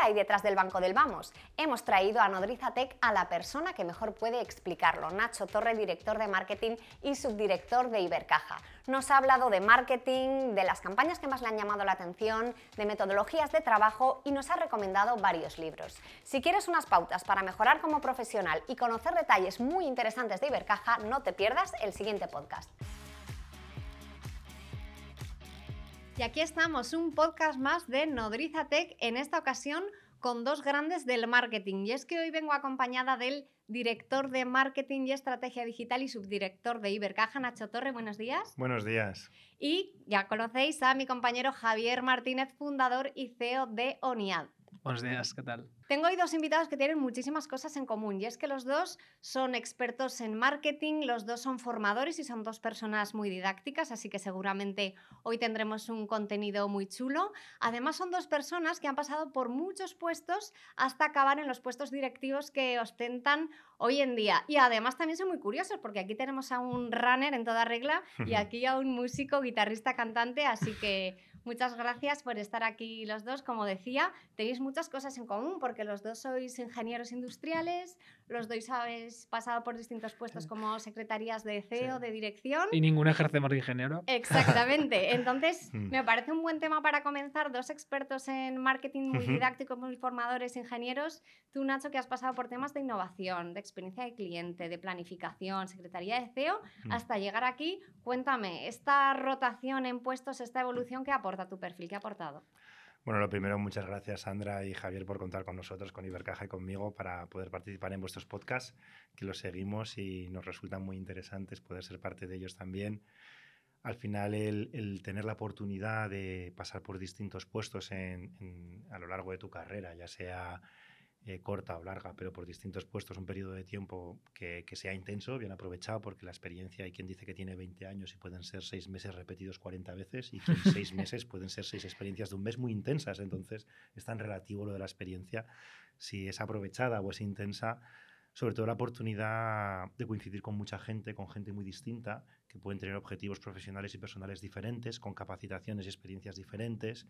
hay detrás del banco del Vamos? Hemos traído a Nodriza Tech a la persona que mejor puede explicarlo, Nacho Torre, director de marketing y subdirector de Ibercaja. Nos ha hablado de marketing, de las campañas que más le han llamado la atención, de metodologías de trabajo y nos ha recomendado varios libros. Si quieres unas pautas para mejorar como profesional y conocer detalles muy interesantes de Ibercaja, no te pierdas el siguiente podcast. Y aquí estamos, un podcast más de Nodriza Tech, en esta ocasión con dos grandes del marketing. Y es que hoy vengo acompañada del director de marketing y estrategia digital y subdirector de Ibercaja, Nacho Torre. Buenos días. Buenos días. Y ya conocéis a mi compañero Javier Martínez, fundador y CEO de ONIAD. Buenos días, ¿qué tal? Tengo hoy dos invitados que tienen muchísimas cosas en común y es que los dos son expertos en marketing, los dos son formadores y son dos personas muy didácticas, así que seguramente hoy tendremos un contenido muy chulo. Además son dos personas que han pasado por muchos puestos hasta acabar en los puestos directivos que ostentan hoy en día. Y además también son muy curiosos porque aquí tenemos a un runner en toda regla y aquí a un músico, guitarrista, cantante, así que muchas gracias por estar aquí los dos. Como decía, tenéis muchas cosas en común porque los dos sois ingenieros industriales, los dos habéis pasado por distintos puestos como secretarías de CEO, de dirección. Y ninguno ejercemos de ingeniero. Exactamente. Entonces, mm. me parece un buen tema para comenzar. Dos expertos en marketing muy didácticos, muy formadores, ingenieros. Tú, Nacho, que has pasado por temas de innovación, de experiencia de cliente, de planificación, secretaría de CEO, mm. hasta llegar aquí. Cuéntame, esta rotación en puestos, esta evolución, ¿qué aporta tu perfil? ¿Qué ha aportado? Bueno, lo primero, muchas gracias Sandra y Javier por contar con nosotros, con Ibercaja y conmigo para poder participar en vuestros podcasts, que los seguimos y nos resultan muy interesantes poder ser parte de ellos también. Al final, el, tener la oportunidad de pasar por distintos puestos a lo largo de tu carrera, ya sea eh, corta o larga, pero por distintos puestos, un periodo de tiempo que, sea intenso, bien aprovechado, porque la experiencia hay quien dice que tiene 20 años y pueden ser seis meses repetidos 40 veces, y que seis meses pueden ser seis experiencias de un mes muy intensas. Entonces, es tan relativo lo de la experiencia, si es aprovechada o es intensa, sobre todo la oportunidad de coincidir con mucha gente, con gente muy distinta, que pueden tener objetivos profesionales y personales diferentes, con capacitaciones y experiencias diferentes,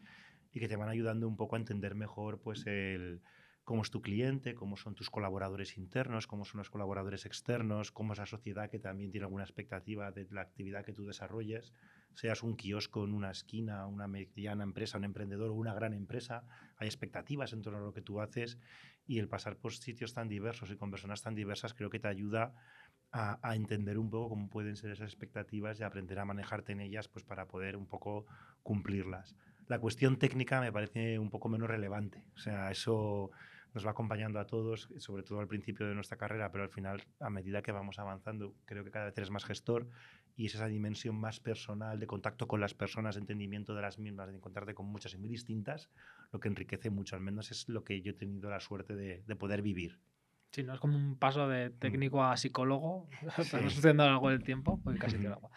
y que te van ayudando un poco a entender mejor pues el cómo es tu cliente, cómo son tus colaboradores internos, cómo son los colaboradores externos, cómo es la sociedad que también tiene alguna expectativa de la actividad que tú desarrolles, seas un kiosco en una esquina, una mediana empresa, un emprendedor o una gran empresa, hay expectativas en torno a lo que tú haces y el pasar por sitios tan diversos y con personas tan diversas creo que te ayuda a, a, entender un poco cómo pueden ser esas expectativas y aprender a manejarte en ellas pues para poder un poco cumplirlas. La cuestión técnica me parece un poco menos relevante, o sea, eso nos va acompañando a todos, sobre todo al principio de nuestra carrera, pero al final, a medida que vamos avanzando, creo que cada vez eres más gestor y es esa dimensión más personal de contacto con las personas, de entendimiento de las mismas, de encontrarte con muchas y muy distintas, lo que enriquece mucho, al menos es lo que yo he tenido la suerte de, de poder vivir. Sí, no es como un paso de mm. técnico a psicólogo, sí. pero sucediendo a lo largo del tiempo, porque casi agua.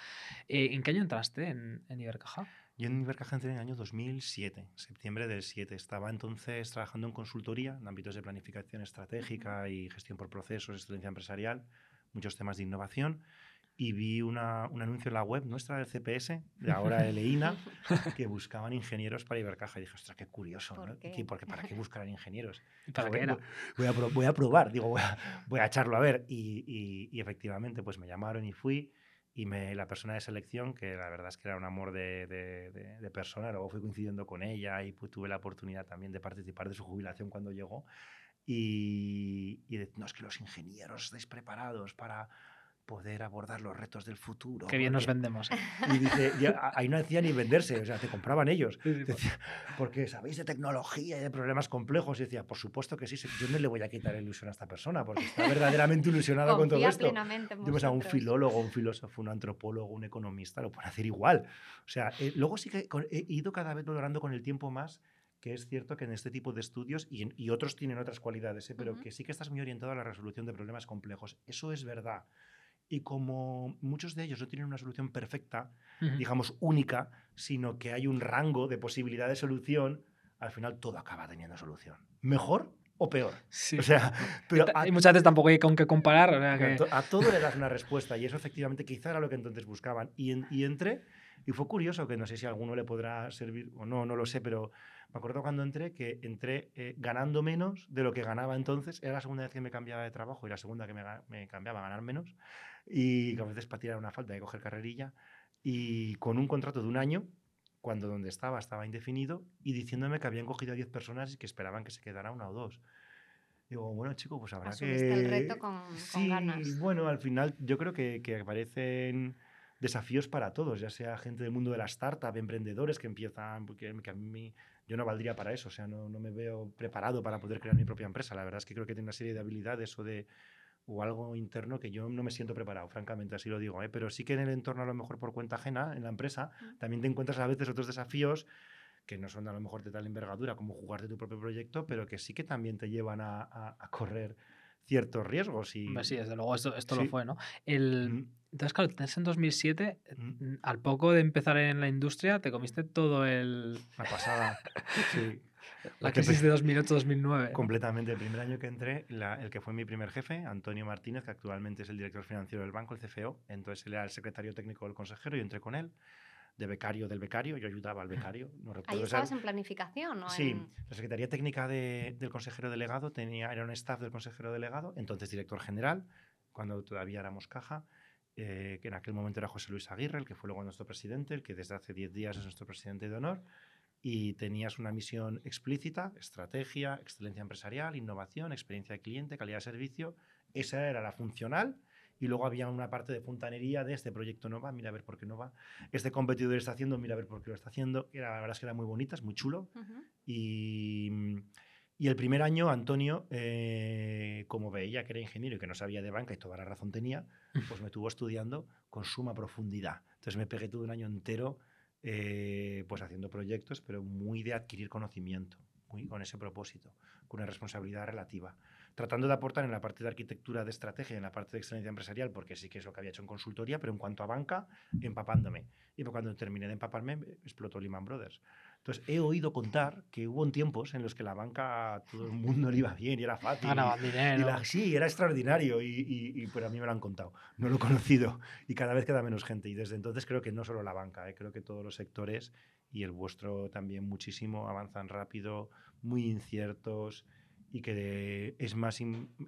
Eh, ¿En qué año entraste en, en Ibercaja? Yo en Ibercaja entré en el año 2007, septiembre del 7. Estaba entonces trabajando en consultoría, en ámbitos de planificación estratégica y gestión por procesos, excelencia empresarial, muchos temas de innovación. Y vi una, un anuncio en la web nuestra del CPS, de ahora Eleina, que buscaban ingenieros para Ibercaja. Y dije, ostras, qué curioso, ¿Por ¿no? Qué? Porque ¿para qué buscarán ingenieros? ¿Para voy, era? Voy, a, voy, a, probar, digo, voy a, voy a echarlo a ver. Y, y, y efectivamente, pues me llamaron y fui y me, la persona de selección, que la verdad es que era un amor de, de, de, de persona, luego fui coincidiendo con ella y pues, tuve la oportunidad también de participar de su jubilación cuando llegó. Y, y de, no, es que los ingenieros estáis preparados para, poder abordar los retos del futuro. Qué bien nos vendemos. ¿eh? Y dice, ya, ahí no decía ni venderse, o sea, te compraban ellos. Sí, sí, decía, porque sabéis de tecnología y de problemas complejos. Y decía, por supuesto que sí, yo no le voy a quitar ilusión a esta persona, porque está verdaderamente ilusionada con todo esto. Tenemos a un filólogo, un filósofo, un antropólogo, un economista, lo puede hacer igual. O sea, eh, luego sí que he ido cada vez logrando con el tiempo más que es cierto que en este tipo de estudios, y, y otros tienen otras cualidades, ¿eh? pero uh -huh. que sí que estás muy orientado a la resolución de problemas complejos. Eso es verdad y como muchos de ellos no tienen una solución perfecta, uh -huh. digamos única, sino que hay un rango de posibilidad de solución, al final todo acaba teniendo solución. ¿Mejor o peor? Sí. O sea, pero a, y muchas veces tampoco hay con qué comparar. O sea que... a, todo le das una respuesta y eso efectivamente quizá era lo que entonces buscaban. Y, en, y entré Y fue curioso, que no sé si a alguno le podrá servir o no, no lo sé, pero me acuerdo cuando entré que entré eh, ganando menos de lo que ganaba entonces. Era la segunda vez que me cambiaba de trabajo y la segunda que me, me cambiaba a ganar menos. Y a veces para tirar una falta de coger carrerilla. Y con un contrato de un año, cuando donde estaba estaba indefinido, y diciéndome que habían cogido a 10 personas y que esperaban que se quedara una o dos. Digo, bueno, chico, pues habrá Asumiste que... el reto con, sí, ganas. bueno, al final yo creo que, que aparecen desafíos para todos, ya sea gente del mundo de la startup, emprendedores que empiezan, porque que a mí yo no valdría para eso, o sea, no, no, me veo preparado para poder crear mi propia empresa. La verdad es que creo que tiene una serie de habilidades o de o algo interno que yo no me siento preparado, francamente, así lo digo. ¿eh? Pero sí que en el entorno, a lo mejor por cuenta ajena, en la empresa, también te encuentras a veces otros desafíos que no son a lo mejor de tal envergadura como jugar de tu propio proyecto, pero que sí que también te llevan a, a, a correr ciertos riesgos. Y... Sí, desde luego, esto, esto sí. lo fue, ¿no? El, mm. Entonces, claro, en 2007, mm. al poco de empezar en la industria, te comiste todo el... La pasada, sí. La crisis de 2008-2009. Completamente. El primer año que entré, la, el que fue mi primer jefe, Antonio Martínez, que actualmente es el director financiero del banco, el CFO, entonces él era el secretario técnico del consejero, yo entré con él de becario del becario, yo ayudaba al becario. No Ahí estabas en planificación, ¿no? Sí, en... la Secretaría Técnica de, del consejero delegado tenía, era un staff del consejero delegado, entonces director general, cuando todavía éramos caja, eh, que en aquel momento era José Luis Aguirre, el que fue luego nuestro presidente, el que desde hace 10 días es nuestro presidente de honor, y tenías una misión explícita, estrategia, excelencia empresarial, innovación, experiencia de cliente, calidad de servicio, esa era la funcional, y luego había una parte de fontanería de este proyecto no va, mira a ver por qué no va. Este competidor está haciendo, mira a ver por qué lo está haciendo. Era, la verdad es que era muy bonita, es muy chulo. Uh -huh. y, y, el primer año, Antonio, eh, como veía que era ingeniero y que no sabía de banca y toda la razón tenía, pues me estuvo estudiando con suma profundidad. Entonces me pegué todo un año entero eh, pues haciendo proyectos, pero muy de adquirir conocimiento, muy con ese propósito, con una responsabilidad relativa tratando de aportar en la parte de arquitectura de estrategia, en la parte de excelencia empresarial, porque sí que es lo que había hecho en consultoría, pero en cuanto a banca, empapándome. Y cuando terminé de empaparme, explotó Lehman Brothers. Entonces, he oído contar que hubo tiempos en los que la banca a todo el mundo le iba bien y era fácil. Ganaban dinero. Y la, sí, era extraordinario y, y, y, pero a mí me lo han contado. No lo he conocido y cada vez queda menos gente. Y desde entonces creo que no solo la banca, ¿eh? creo que todos los sectores y el vuestro también muchísimo avanzan rápido, muy inciertos y que es, más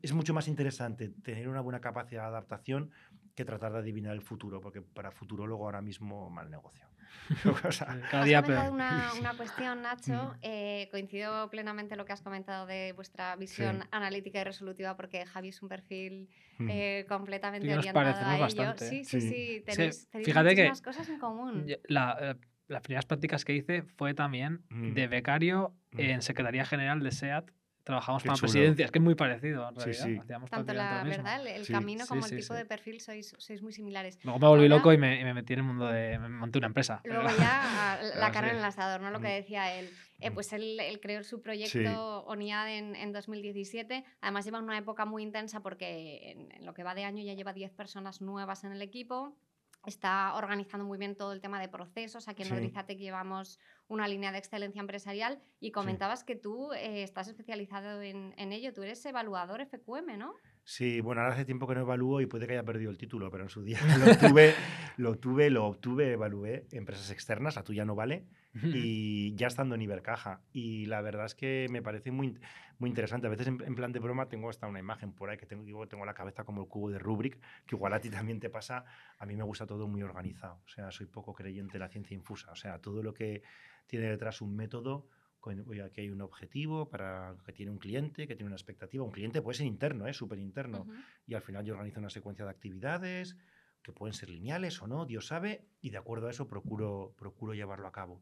es mucho más interesante tener una buena capacidad de adaptación que tratar de adivinar el futuro, porque para futurólogo ahora mismo mal negocio. o sea, Cada día has una, una, cuestión, Nacho. eh, coincido plenamente lo que has comentado de vuestra visión sí. analítica y resolutiva, porque Javi es un perfil eh, completamente orientado a ello. Bastante. Sí, sí, sí, sí. Tenéis, tenéis Fíjate muchísimas que cosas en común. La, eh, las primeras prácticas que hice fue también mm. de becario mm. en Secretaría General de SEAT trabajamos Qué para chulo. presidencias, que es muy parecido en realidad. sí. Hacíamos Tanto la verdad, el, el Sí. camino como Sí, el tipo sí. de perfil sois, sois muy similares. Luego me volví Ahora- loco y me, y me metí en el mundo de... me monté una empresa. Luego ya la Pero cara sí. en el asador, ¿no? Lo que Mm. decía él. Eh, Mm. pues él, él creó su proyecto ONIAD en, en 2017. Además lleva una época muy intensa porque en, en lo que va de año ya lleva 10 personas nuevas en el equipo. Está organizando muy bien todo el tema de procesos. Aquí en Sí. Llevamos una línea de excelencia empresarial y comentabas que tú eh, estás especializado en, en ello. Tú eres evaluador FQM, ¿no? Sí, bueno, ahora hace tiempo que no evalúo y puede que haya perdido el título, pero en su día lo tuve, lo tuve, lo obtuve, evalué empresas externas, la tuya no vale, y ya estando en Ibercaja. Y la verdad es que me parece muy, muy interesante. A veces en, en plan de broma tengo hasta una imagen por ahí que tengo, digo, tengo la cabeza como el cubo de Rubik, que igual a ti también te pasa. A mí me gusta todo muy organizado. O sea, soy poco creyente de la ciencia infusa. O sea, todo lo que tiene detrás un método, aquí hay un objetivo para que tiene un cliente, que tiene una expectativa. Un cliente puede ser interno, ¿eh? súper interno Ujú. y al final yo organizo una secuencia de actividades que pueden ser lineales o no, Dios sabe, y de acuerdo a eso procuro, procuro llevarlo a cabo.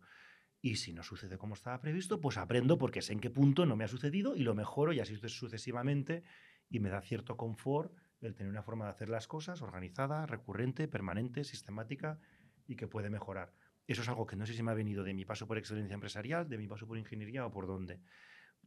Y si no sucede como estaba previsto, pues aprendo porque sé en qué punto no me ha sucedido y lo mejoro y así sucesivamente y me da cierto confort el tener una forma de hacer las cosas organizada, recurrente, permanente, sistemática y que puede mejorar. Eso es algo que no sé si me ha venido de mi paso por excelencia empresarial, de mi paso por ingeniería o por dónde.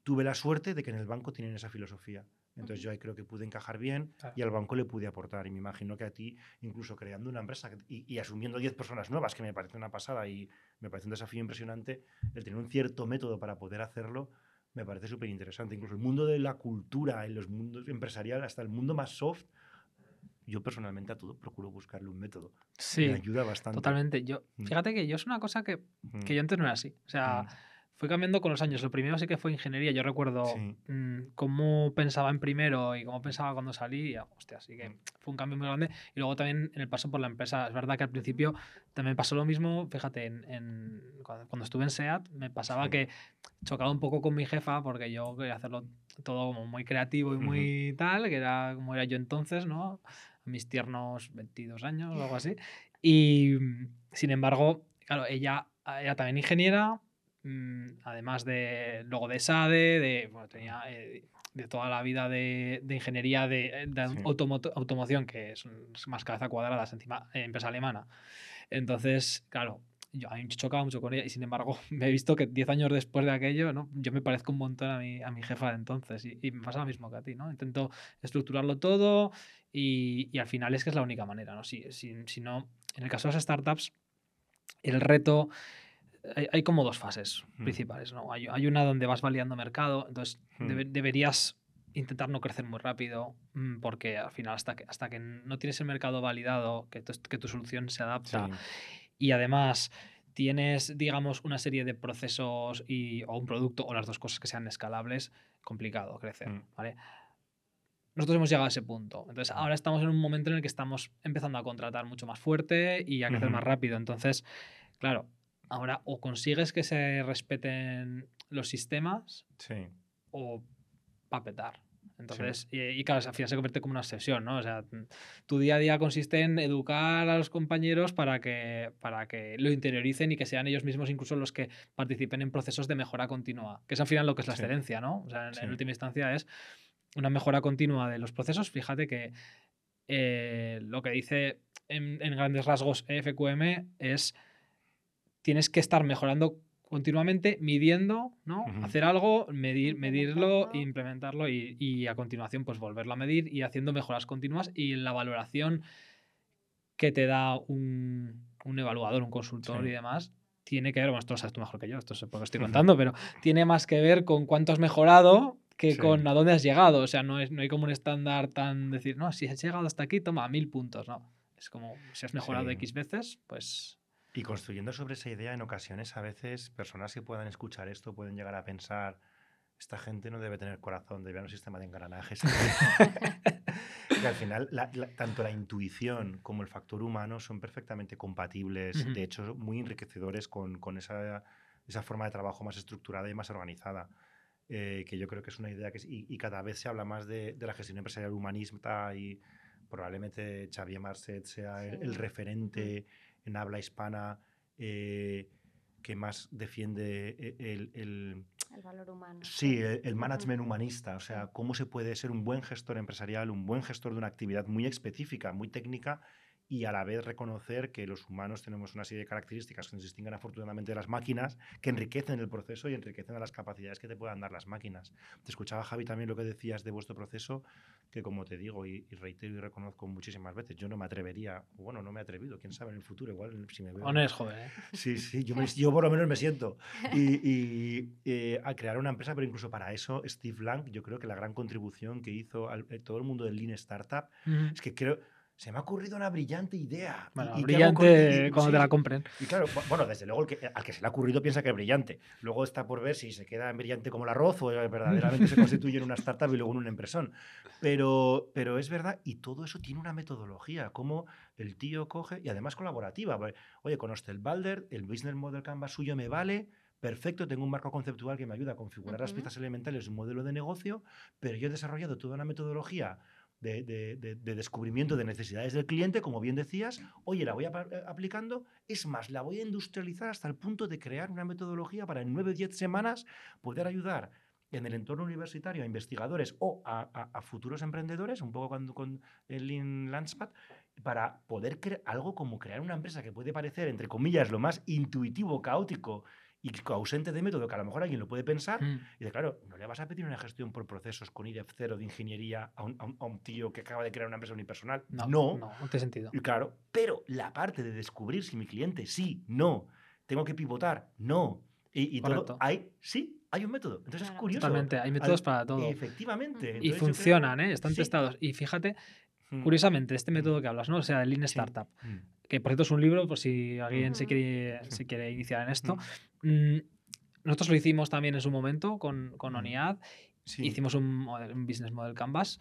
Tuve la suerte de que en el banco tienen esa filosofía. Entonces yo ahí creo que pude encajar bien Claro. y al banco le pude aportar. Y me imagino que a ti, incluso creando una empresa y, y asumiendo 10 personas nuevas, que me parece una pasada y me parece un desafío impresionante, el tener un cierto método para poder hacerlo, me parece súper interesante. Incluso el mundo de la cultura, en los mundos empresariales, hasta el mundo más soft, yo personalmente a todo procuro buscarle un método. Sí, Me ayuda bastante. totalmente. Yo, Mm. fíjate que yo es una cosa que, Mm, que yo antes no era así. O sea, mm, fue cambiando con los años. Lo primero sí que fue ingeniería. Yo recuerdo Sí. mm, cómo pensaba en primero y cómo pensaba cuando salí. y, hostia, así que Mm. fue un cambio muy grande. Y luego también en el paso por la empresa. Es verdad que al principio también pasó lo mismo. Fíjate, en, en- cuando, estuve en SEAT me pasaba Sí. que chocaba un poco con mi jefa porque yo quería hacerlo todo como muy creativo y muy tal, que era como era yo entonces, ¿no? A mis tiernos 22 años o algo así. Y mm, sin embargo, claro, ella era también ingeniera, además de luego de SADE, de, bueno, tenía eh, de toda la vida de, de ingeniería de, de Sí. automo- automoción, que es, es más cabeza cuadrada, es encima eh, empresa alemana. Entonces, claro, yo a mí me chocaba mucho con ella y sin embargo me he visto que 10 años después de aquello, ¿no? Yo me parezco un montón a mi, a mi jefa de entonces y, y me pasa lo mismo que a ti, ¿no? Intento estructurarlo todo y, y al final es que es la única manera, ¿no? Si, si, si no, en el caso de las startups, el reto, hay, hay como dos fases Mm. principales, ¿no? Hay, hay una donde vas validando mercado, entonces Mm. debe- deberías intentar no crecer muy rápido mm, porque al final hasta que, hasta que no tienes el mercado validado, que tu, que tu solución se adapta Sí. y además tienes, digamos, una serie de procesos y, o un producto o las dos cosas que sean escalables, complicado crecer, Mm. ¿vale? Nosotros hemos llegado a ese punto. Entonces, ahora estamos en un momento en el que estamos empezando a contratar mucho más fuerte y a crecer más rápido. Entonces, claro, ahora o consigues que se respeten los sistemas Sí. o va a petar. Entonces, y, y claro, al final se convierte como una obsesión, ¿no? O sea, tu día a día consiste en educar a los compañeros para que, para que lo interioricen y que sean ellos mismos incluso los que participen en procesos de mejora continua, que es al final lo que es la Sí. excelencia, ¿no? O sea, en, última instancia es una mejora continua de los procesos. Fíjate que eh, lo que dice en, en grandes rasgos E EFQM es tienes que estar mejorando continuamente, midiendo, ¿no? Hacer algo, medir, medirlo, Implementarlo. implementarlo y, y a continuación pues volverlo a medir y haciendo mejoras continuas y la valoración que te da un, un evaluador, un consultor Sí. y demás, tiene que ver, bueno, esto lo sabes tú mejor que yo, esto es porque estoy contando, pero tiene más que ver con cuánto has mejorado que Sí. con a dónde has llegado. O sea, no, es, no hay como un estándar tan decir, no, si has llegado hasta aquí, toma mil puntos, no. Es como, si has mejorado Sí. X veces, pues Y construyendo sobre esa idea, en ocasiones, a veces, personas que puedan escuchar esto pueden llegar a pensar, esta gente no debe tener corazón, debe haber un sistema de engranajes. que al final, la- la- tanto la intuición como el factor humano son perfectamente compatibles, Ujú. de hecho, muy enriquecedores con, con esa, esa forma de trabajo más estructurada y más organizada. eh, que yo creo que es una idea que... es- y, y cada vez se habla más de, de la gestión empresarial humanista y probablemente Xavier Marcet sea el, el Sí. referente en habla hispana eh, que más defiende e- el, el- El valor humano. sí, el, el management humanista, o sea, cómo se puede ser un buen gestor empresarial, un buen gestor de una actividad muy específica, muy técnica y a la vez reconocer que los humanos tenemos una serie de características que nos distinguen afortunadamente de las máquinas, que enriquecen el proceso y enriquecen a las capacidades que te puedan dar las máquinas. Te escuchaba, Javi, también lo que decías de vuestro proceso, que como te digo y, y reitero y reconozco muchísimas veces, yo no me atrevería, bueno, no me he atrevido, quién sabe en el futuro, igual si me veo... aún eres joven, ¿eh? Sí, sí, yo, me- yo por lo menos me siento. Y, y, eh, a crear una empresa, pero incluso para eso, Steve Blank, yo creo que la gran contribución que hizo al eh, todo el mundo del Lean Startup es que creo, se me ha ocurrido una brillante idea. ¿Y- Bueno, con- brillante cuando sí, te la compren. Y claro, bu- bueno, desde luego el que, al que se le ha ocurrido piensa que es brillante. Luego está por ver si se queda en brillante como el arroz o eh, verdaderamente se constituye en una startup y luego en una impresón. Pero, pero es verdad, y todo eso tiene una metodología, como el tío coge, y además colaborativa. porque, Oye, conozco el Balder, el business model Canvas suyo me vale, perfecto, tengo un marco conceptual que me ayuda a configurar las piezas elementales de un modelo de negocio, pero yo he desarrollado toda una metodología de, de- de- de descubrimiento de necesidades del cliente, como bien decías, oye, la voy eh, aplicando, es más, la voy a industrializar hasta el punto de crear una metodología para en 9 o 10 semanas poder ayudar en el entorno universitario a investigadores o a, futuros emprendedores, un poco cuando, con el Lean para poder crear algo como crear una empresa que puede parecer, entre comillas, lo más intuitivo, caótico y ausente de método, que a lo mejor alguien lo puede pensar, Mm. y de claro, no le vas a pedir una gestión por procesos con IDEF cero de ingeniería a un, a un- a un tío que acaba de crear una empresa unipersonal. No, no, no, no tiene sentido. y claro, pero la parte de descubrir si mi cliente sí, no, tengo que pivotar, no, y, y todo, Correcto. hay, sí, hay un método. Entonces es curioso. Totalmente, hay métodos para todo. Efectivamente. Entonces Y creo- funcionan, ¿eh? están sí, testados. Y fíjate Mm. Curiosamente, este Mm. método que hablas, ¿no? O sea, el Lean Sí. Startup, Mm. que por cierto es un libro, por si alguien se quiere, Sí. se quiere iniciar en esto. Mm. Mm, Nosotros lo hicimos también en su momento con, con Mm. ONIAD. Sí. Hicimos un, business model canvas.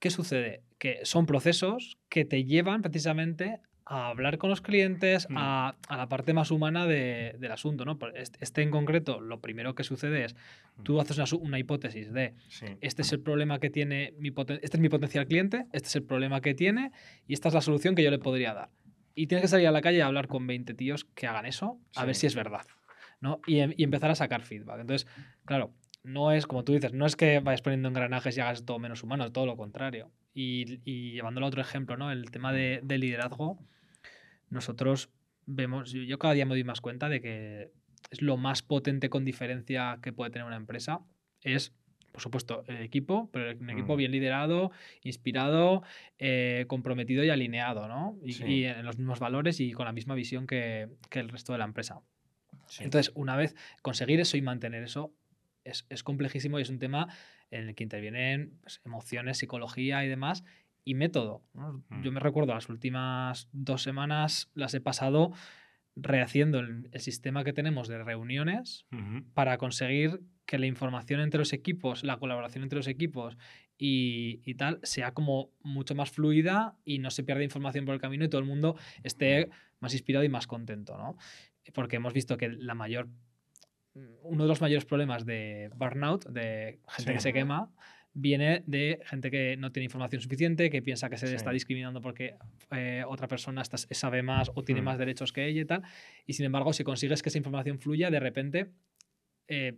¿Qué sucede? Que son procesos que te llevan precisamente a hablar con los clientes, Mm. a, a la parte más humana de- del asunto. Este, en concreto, lo primero que sucede es, tú haces una, hipótesis de, Sí. este es el problema que tiene mi poten- este es mi potencial cliente, este es el problema que tiene y esta es la solución que yo le podría dar. Y tienes que salir a la calle a hablar con 20 tíos que hagan eso, a ver si es verdad. ¿No? Y, em- y empezar a sacar feedback. Entonces, claro, no es, como tú dices, no es que vayas poniendo engranajes y hagas todo menos humano, todo lo contrario. Y, y llevándolo a otro ejemplo, ¿no? El tema de, de liderazgo, nosotros vemos, yo, yo cada día me doy más cuenta de que es lo más potente con diferencia que puede tener una empresa, es, por supuesto, el equipo, pero un equipo Mm. bien liderado, inspirado, eh, comprometido y alineado, ¿no? Y, Sí. y en los mismos valores y con la misma visión que, que el resto de la empresa. Sí. Entonces, una vez conseguir eso y mantener eso es, es complejísimo y es un tema en el que intervienen pues, emociones, psicología y demás, y método. ¿no? Mm. Yo me recuerdo las últimas dos semanas las he pasado rehaciendo el, el sistema que tenemos de reuniones para conseguir que la información entre los equipos, la colaboración entre los equipos y, y tal sea como mucho más fluida y no se pierda información por el camino y todo el mundo esté más inspirado y más contento, ¿no? Porque hemos visto que la mayor uno de los mayores problemas de burnout, de gente Sí. que se quema, viene de gente que no tiene información suficiente, que piensa que se le está discriminando porque eh, otra persona está- sabe más o tiene Mm. más derechos que ella y tal. Y sin embargo, si consigues que esa información fluya, de repente eh,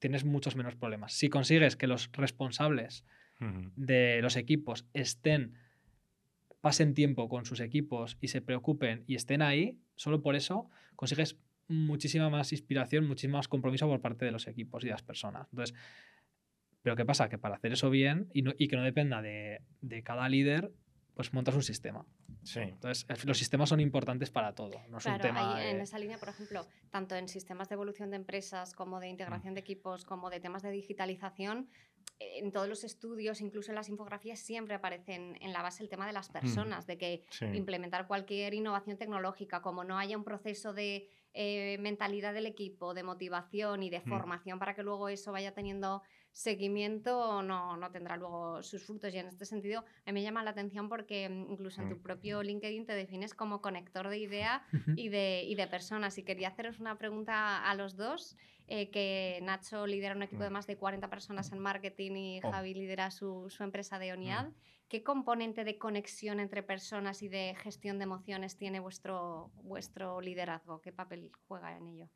tienes muchos menos problemas. Si consigues que los responsables de los equipos estén, pasen tiempo con sus equipos y se preocupen y estén ahí, solo por eso consigues muchísima más inspiración, muchísimo más compromiso por parte de los equipos y de las personas. Entonces, pero ¿qué pasa? Que para hacer eso bien y, no- y que no dependa de, de cada líder, pues montas un sistema. Sí. Entonces, los sistemas son importantes para todo. No es un tema ahí en esa línea, por ejemplo, tanto en sistemas de evolución de empresas como de integración de equipos, como de temas de digitalización, en todos los estudios, incluso en las infografías, siempre aparecen en la base el tema de las personas, de que Sí. implementar cualquier innovación tecnológica, como no haya un proceso de eh, mentalidad del equipo, de motivación y de Mm. formación para que luego eso vaya teniendo seguimiento, no, no tendrá luego sus frutos. Y en este sentido, a mí me llama la atención porque mm, incluso en tu Mm. propio LinkedIn te defines como conector de idea y de, y de personas. Y quería haceros una pregunta a los dos, eh, que Nacho lidera un equipo de Mm. más de 40 personas en marketing y Oh. Javi lidera su, su empresa de ONIAD. ¿Qué componente de conexión entre personas y de gestión de emociones tiene vuestro, vuestro liderazgo? ¿Qué papel juega en ello?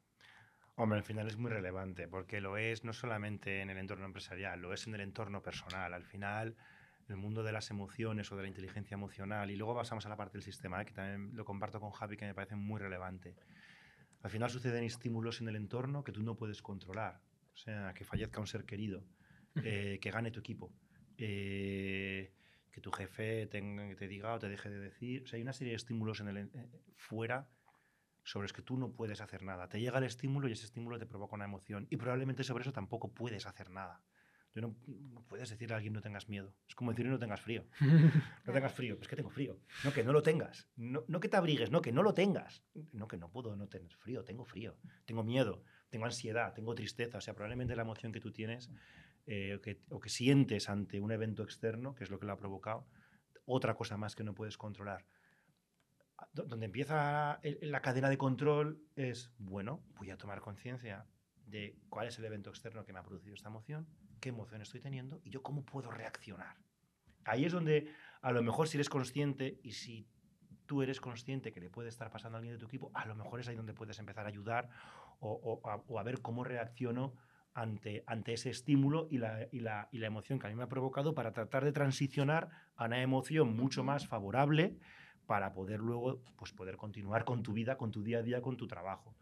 Hombre, al final es muy relevante, porque lo es no solamente en el entorno empresarial, lo es en el entorno personal. Al final, el mundo de las emociones o de la inteligencia emocional, y luego pasamos a la parte del sistema, ¿eh? que también lo comparto con Javi, que me parece muy relevante. Al final suceden estímulos en el entorno que tú no puedes controlar. O sea, que fallezca un ser querido, eh, que gane tu equipo, eh, que tu jefe te diga o te deje de decir. O sea, hay una serie de estímulos en el, eh, fuera sobre los que tú no puedes hacer nada. Te llega el estímulo y ese estímulo te provoca una emoción. Y probablemente sobre eso tampoco puedes hacer nada. Tú no, no puedes decirle a alguien no tengas miedo. Es como decir no tengas frío. No tengas frío. Pues que tengo frío. No, que no lo tengas. No, no que te abrigues, no, que no lo tengas. No, que no puedo no tener frío. Tengo frío. Tengo miedo. Tengo ansiedad. Tengo tristeza. O sea, probablemente la emoción que tú tienes eh, o, que, o que sientes ante un evento externo, que es lo que lo ha provocado, otra cosa más que no puedes controlar. Do- Donde empieza la cadena de control es, bueno, voy a tomar conciencia de cuál es el evento externo que me ha producido esta emoción, qué emoción estoy teniendo y yo cómo puedo reaccionar. Ahí es donde a lo mejor si eres consciente y si tú eres consciente que le puede estar pasando a alguien de tu equipo, a lo mejor es ahí donde puedes empezar a ayudar o, o a, o a ver cómo reacciono ante, ante ese estímulo y la, y, la, y la emoción que a mí me ha provocado para tratar de transicionar a una emoción mucho más favorable para poder luego pues, poder continuar con tu vida, con tu día a día, con tu trabajo.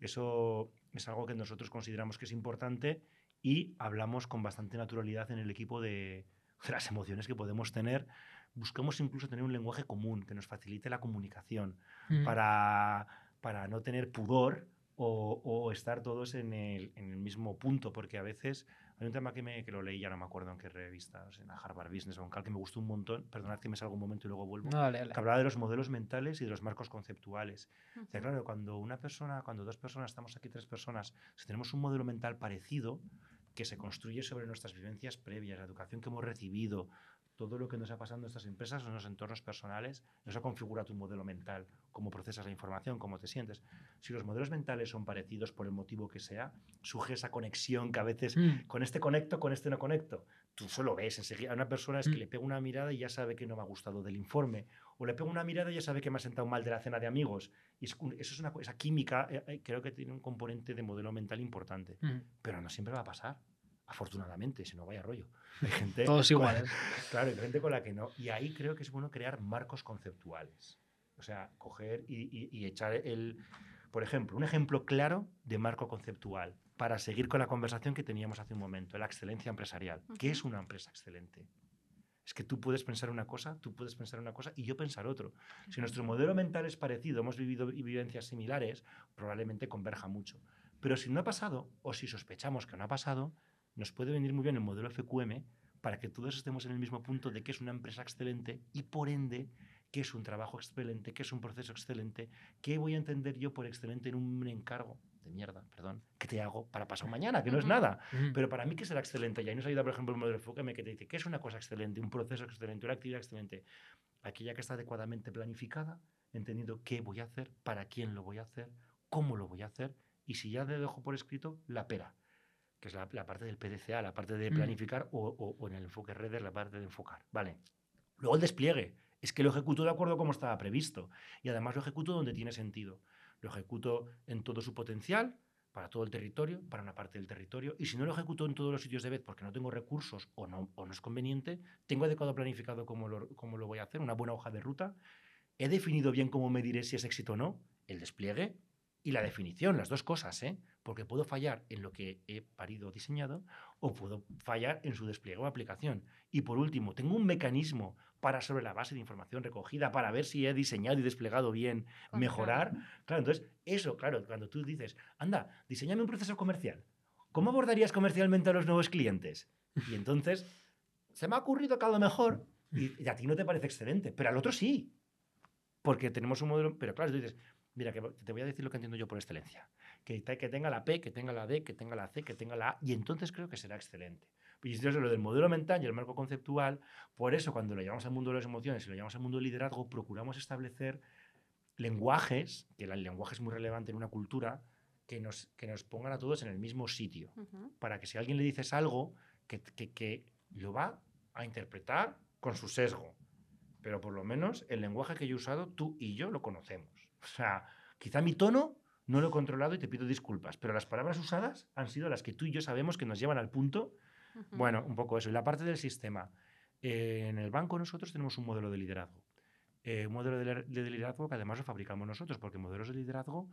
Eso es algo que nosotros consideramos que es importante y hablamos con bastante naturalidad en el equipo de, de las emociones que podemos tener. Buscamos incluso tener un lenguaje común que nos facilite la comunicación Mm. para, para no tener pudor o, o estar todos en el, en el mismo punto, porque a veces hay un tema que, me, que lo leí, ya no me acuerdo en qué revista, en la Harvard Business o en Cal, que me gustó un montón, perdonad que me salga un momento y luego vuelvo, No, dale, dale. que hablaba de los modelos mentales y de los marcos conceptuales. O sea, claro, cuando una persona, cuando dos personas, estamos aquí tres personas, si tenemos un modelo mental parecido, que se construye sobre nuestras vivencias previas, la educación que hemos recibido, todo lo que nos ha pasado en nuestras empresas o en los entornos personales, eso configura tu modelo mental, cómo procesas la información, cómo te sientes. Si los modelos mentales son parecidos por el motivo que sea, surge esa conexión que a veces Mm, con este conecto, con este no conecto. Tú solo ves enseguida. A una persona es que Mm. le pega una mirada y ya sabe que no me ha gustado del informe. O le pega una mirada y ya sabe que me ha sentado mal de la cena de amigos. Y eso es una, esa química, eh, eh, creo que tiene un componente de modelo mental importante. mm. Pero no siempre va a pasar. Afortunadamente, si no vaya rollo. Hay gente, Todos iguales. Claro, hay gente con la que no. Y ahí creo que es bueno crear marcos conceptuales. O sea, coger y, y- y echar el. Por ejemplo, un ejemplo claro de marco conceptual para seguir con la conversación que teníamos hace un momento, la excelencia empresarial. ¿Qué es una empresa excelente? Es que tú puedes pensar una cosa, tú puedes pensar una cosa y yo pensar otro. Si nuestro modelo mental es parecido, hemos vivido vi- vivencias similares, probablemente converja mucho. Pero si no ha pasado, o si sospechamos que no ha pasado, nos puede venir muy bien el modelo FQM para que todos estemos en el mismo punto de que es una empresa excelente y por ende que es un trabajo excelente, que es un proceso excelente, qué voy a entender yo por excelente en un encargo de mierda, perdón, que te hago para pasado mañana, que no es nada. Pero para mí, ¿qué será excelente? Y ahí nos ayuda, por ejemplo, el modelo FQM que te dice qué es una cosa excelente, un proceso excelente, una actividad excelente. Aquella que está adecuadamente planificada, entendiendo qué voy a hacer, para quién lo voy a hacer, cómo lo voy a hacer, y si ya le dejo por escrito, la pera, que es la, la parte del PDCA, la parte de Mm. planificar, o, o- o en el enfoque redes, la parte de enfocar. Vale. Luego el despliegue. Es que lo ejecuto de acuerdo como estaba previsto. Y además lo ejecuto donde tiene sentido. Lo ejecuto en todo su potencial, para todo el territorio, para una parte del territorio. Y si no lo ejecuto en todos los sitios de vez porque no tengo recursos o no, o no es conveniente, tengo adecuado planificado cómo lo, cómo lo voy a hacer, una buena hoja de ruta. He definido bien cómo mediré si es éxito o no, el despliegue y la definición, las dos cosas, ¿eh? Porque puedo fallar en lo que he parido o diseñado o puedo fallar en su despliegue o aplicación. Y por último, tengo un mecanismo para sobre la base de información recogida, para ver si he diseñado y desplegado bien, mejorar. Claro, entonces, eso, claro, cuando tú dices, anda, diseñame un proceso comercial, ¿cómo abordarías comercialmente a los nuevos clientes? Y entonces, se me ha ocurrido que a lo mejor, y, y a ti no te parece excelente, pero al otro sí. Porque tenemos un modelo, pero claro, tú dices, mira, que te voy a decir lo que entiendo yo por excelencia. Que, que tenga la P, que tenga la D, que tenga la C, que tenga la A, y entonces creo que será excelente. Y entonces lo del modelo mental y el marco conceptual, por eso cuando lo llevamos al mundo de las emociones y lo llevamos al mundo del liderazgo, procuramos establecer lenguajes, que el lenguaje es muy relevante en una cultura, que nos, que nos pongan a todos en el mismo sitio. Ujú. Para que si a alguien le dices algo, que, que- que lo va a interpretar con su sesgo. Pero por lo menos el lenguaje que yo he usado, tú y yo lo conocemos. O sea, quizá mi tono no lo he controlado y te pido disculpas, pero las palabras usadas han sido las que tú y yo sabemos que nos llevan al punto bueno, un poco eso. Y la parte del sistema. Eh, en el banco nosotros tenemos un modelo de liderazgo. Eh, un modelo de, liderazgo que además lo fabricamos nosotros, porque modelos de liderazgo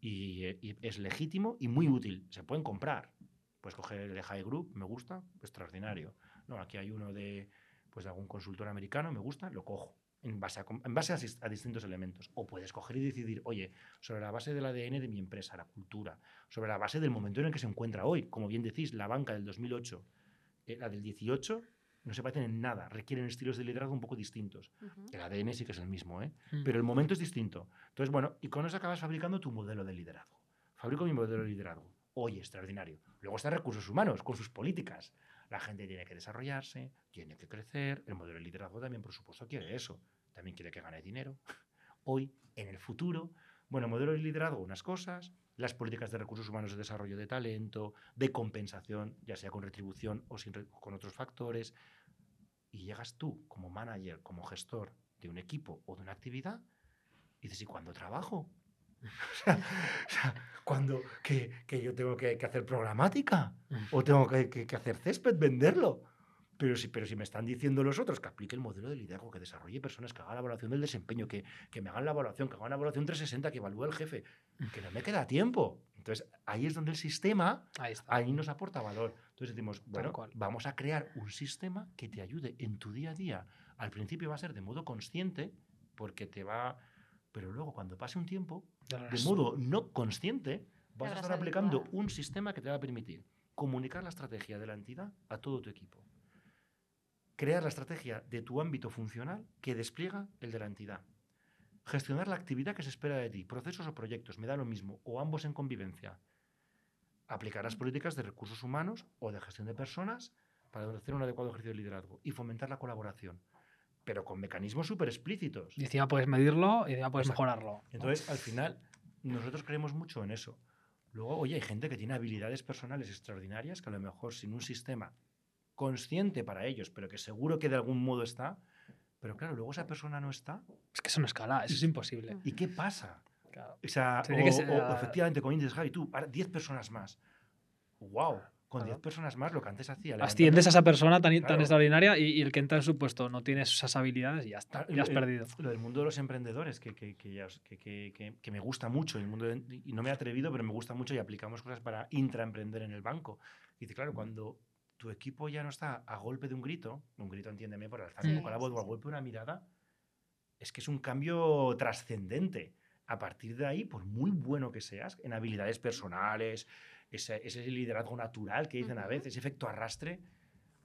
y, y es legítimo y muy útil. Se pueden comprar. Puedes coger el de High Group, me gusta, extraordinario. No, aquí hay uno de, pues, de algún consultor americano, me gusta, lo cojo. En base, a, en base a, distintos elementos. O puedes coger y decidir, oye, sobre la base del ADN de mi empresa, la cultura, sobre la base del momento en el que se encuentra hoy. Como bien decís, la banca del 2008 eh, la del 18 no se parecen en nada, requieren estilos de liderazgo un poco distintos. Ujú. El ADN sí que es el mismo, ¿eh? Mm. pero el momento es distinto. Entonces, bueno, y con eso acabas fabricando tu modelo de liderazgo. Fabrico mi modelo de liderazgo. Oye, extraordinario. Luego están recursos humanos, con sus políticas. La gente tiene que desarrollarse, tiene que crecer. El modelo de liderazgo también, por supuesto, quiere eso. También quiere que gane dinero. Hoy, en el futuro. Bueno, modelo de liderazgo, unas cosas. Las políticas de recursos humanos de desarrollo de talento, de compensación, ya sea con retribución o sin con otros factores. Y llegas tú, como manager, como gestor de un equipo o de una actividad, y dices, ¿y cuándo trabajo? O sea, o sea, cuando que, que yo tengo que, que hacer programática o tengo que, que- hacer césped, venderlo. Pero si, pero si me están diciendo los otros que aplique el modelo de liderazgo, que desarrolle personas, que haga la evaluación del desempeño, que, que me hagan la evaluación, que hagan una evaluación 360, que evalúe el jefe, que no me queda tiempo. Entonces, ahí es donde el sistema Ahí ahí nos aporta valor. Entonces decimos, bueno, vamos a crear un sistema que te ayude en tu día a día. Al principio va a ser de modo consciente, porque te va... Pero luego, cuando pase un tiempo, de modo no consciente, vas a estar aplicando un sistema que te va a permitir comunicar la estrategia de la entidad a todo tu equipo. Crear la estrategia de tu ámbito funcional que despliega el de la entidad. Gestionar la actividad que se espera de ti, procesos o proyectos, me da lo mismo, o ambos en convivencia. Aplicar las políticas de recursos humanos o de gestión de personas para hacer un adecuado ejercicio de liderazgo y fomentar la colaboración, pero con mecanismos súper explícitos. Y encima puedes medirlo y encima puedes Exacto. mejorarlo. ¿no? Entonces, al final, nosotros creemos mucho en eso. Luego, oye, hay gente que tiene habilidades personales extraordinarias que a lo mejor sin un sistema consciente para ellos, pero que seguro que de algún modo está, pero claro, luego esa persona no está. Es que eso no escala, eso es imposible. ¿Y qué pasa? Claro. O sea, o, que ser- o efectivamente, como dices, Javi, tú, ahora 10 personas más. ¡Wow! Con 10 Claro. personas más, lo que antes hacía. Asciendes a esa persona tan, tan Claro. extraordinaria y, y el que entra en su puesto no tiene esas habilidades y ya está, ya has el- perdido. Lo del mundo de los emprendedores, que, que, que, ya os- que- que- que- que me gusta mucho, el mundo de- y no me he atrevido, pero me gusta mucho y aplicamos cosas para intraemprender en el banco. Y dice, claro, cuando tu equipo ya no está a golpe de un grito, un grito entiéndeme por alzar un poco la voz o a golpe de una mirada, es que es un cambio trascendente. A partir de ahí, por muy bueno que seas, en habilidades personales, ese, ese liderazgo natural que dicen a Ujú. veces, efecto arrastre,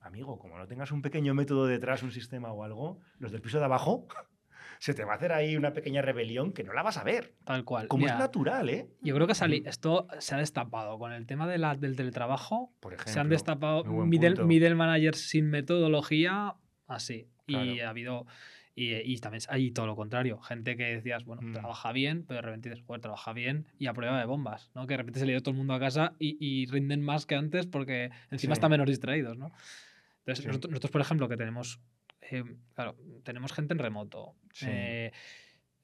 amigo, como no tengas un pequeño método detrás, un sistema o algo, los del piso de abajo, se te va a hacer ahí una pequeña rebelión que no la vas a ver. Tal cual. Como Mira, es natural, ¿eh? Yo creo que sali- esto se ha destapado con el tema de la, del teletrabajo. Por ejemplo. se han destapado middle, middle managers sin metodología, así. Y Claro. ha habido. Y, y también hay todo lo contrario. Gente que decías, bueno, Mm. trabaja bien, pero de repente dices, joder, trabaja bien y a prueba de bombas, ¿no? Que de repente se le dio todo el mundo a casa y, y rinden más que antes porque encima Sí. están menos distraídos, ¿no? Entonces, Sí. nosotros, nosotros, por ejemplo, que tenemos. eh, claro, tenemos gente en remoto. Sí. eh,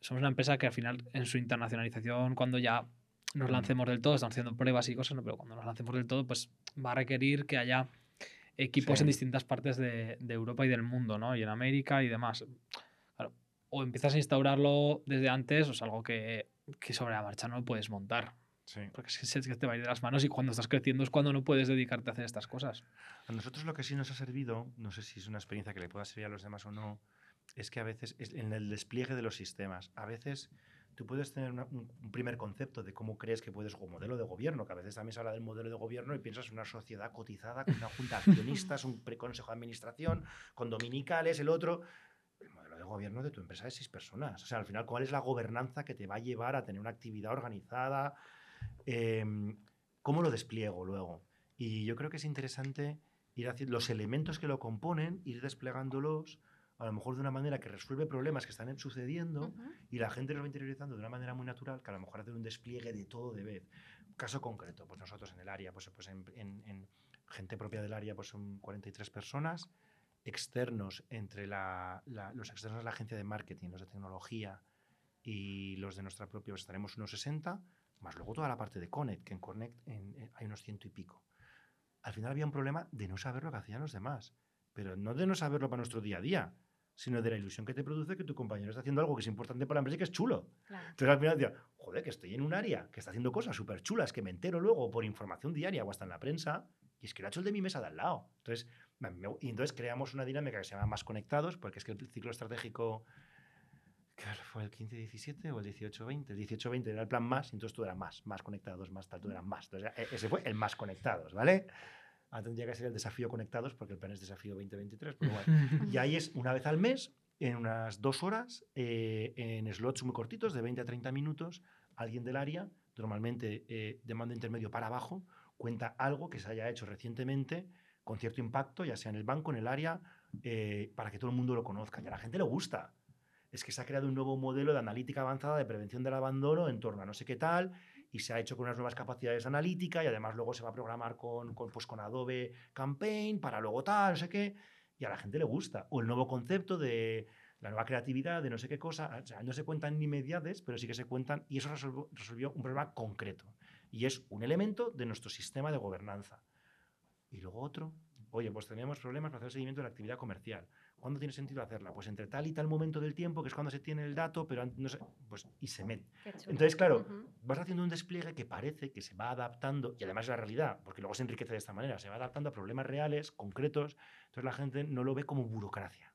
somos una empresa que al final, en su internacionalización, cuando ya nos Mm. lancemos del todo, estamos haciendo pruebas y cosas, ¿no? pero cuando nos lancemos del todo, pues va a requerir que haya equipos Sí. en distintas partes de, de Europa y del mundo, ¿no? Y en América y demás. Claro, o empiezas a instaurarlo desde antes, o es algo que, que sobre la marcha no lo puedes montar. Sí. Porque es que te va a ir de las manos y cuando estás creciendo es cuando no puedes dedicarte a hacer estas cosas. A nosotros lo que sí nos ha servido, no sé si es una experiencia que le pueda servir a los demás o no, es que a veces, es en el despliegue de los sistemas, a veces tú puedes tener un primer concepto de cómo crees que puedes, o modelo de gobierno, que a veces también se habla del modelo de gobierno y piensas en una sociedad cotizada con una junta de accionistas, un consejo de administración, con dominicales, el otro. El modelo de gobierno de tu empresa es seis personas. O sea, al final, ¿cuál es la gobernanza que te va a llevar a tener una actividad organizada? Em, ¿Cómo lo despliego luego? Y yo creo que es interesante ir haciendo los elementos que lo componen, ir desplegándolos, a lo mejor de una manera que resuelve problemas que están en- sucediendo Ujú. y la gente los va interiorizando de una manera muy natural, que a lo mejor hace un despliegue de todo de vez. Caso concreto, pues nosotros en el área, pues, pues en, en- en gente propia del área, pues son 43 personas, externos entre la- la- los externos de la agencia de marketing, los de tecnología y los de nuestra propia, pues estaremos unos 60, más luego toda la parte de Connect, que en Connect en- en- hay unos ciento y pico. Al final había un problema de no saber lo que hacían los demás, pero no de no saberlo para nuestro día a día, sino de la ilusión que te produce que tu compañero está haciendo algo que es importante para la empresa y que es chulo. Claro. Entonces al final decía, joder, que estoy en un área que está haciendo cosas súper chulas, que me entero luego por información diaria o hasta en la prensa, y es que lo ha hecho el de mi mesa de al lado. Entonces, y entonces creamos una dinámica que se llama Más Conectados, porque es que el ciclo estratégico ¿qué fue el 15-17 o el 18-20. El 18-20 era el plan más, y entonces tú eras más, más conectados, más tal, tú eras más. Entonces, e- ese fue el más conectados, ¿vale? Ahora tendría que ser el desafío conectados, porque el plan es desafío 2023, pero bueno. Y ahí es una vez al mes, en unas dos horas, eh, en slots muy cortitos, de 20 a 30 minutos, alguien del área, normalmente eh, de mando intermedio para abajo, cuenta algo que se haya hecho recientemente con cierto impacto, ya sea en el banco, en el área, eh, para que todo el mundo lo conozca. Y a la gente le gusta. Es que se ha creado un nuevo modelo de analítica avanzada de prevención del abandono en torno a no sé qué tal, y se ha hecho con unas nuevas capacidades analíticas, y además luego se va a programar con, con, pues, con Adobe Campaign para luego tal, no sé qué y a la gente le gusta. O el nuevo concepto de la nueva creatividad, de no sé qué cosa. O sea, no se cuentan nimiedades, pero sí que se cuentan, y eso resolvió, resolvió un problema concreto. Y es un elemento de nuestro sistema de gobernanza. Y luego otro, oye, pues tenemos problemas para hacer seguimiento de la actividad comercial. ¿Cuándo tiene sentido hacerla? Pues entre tal y tal momento del tiempo, que es cuando se tiene el dato, pero no sé, pues y se mete. Entonces, claro, Ujú. vas haciendo un despliegue que parece que se va adaptando, y además es la realidad, porque luego se enriquece de esta manera, se va adaptando a problemas reales, concretos, entonces la gente no lo ve como burocracia.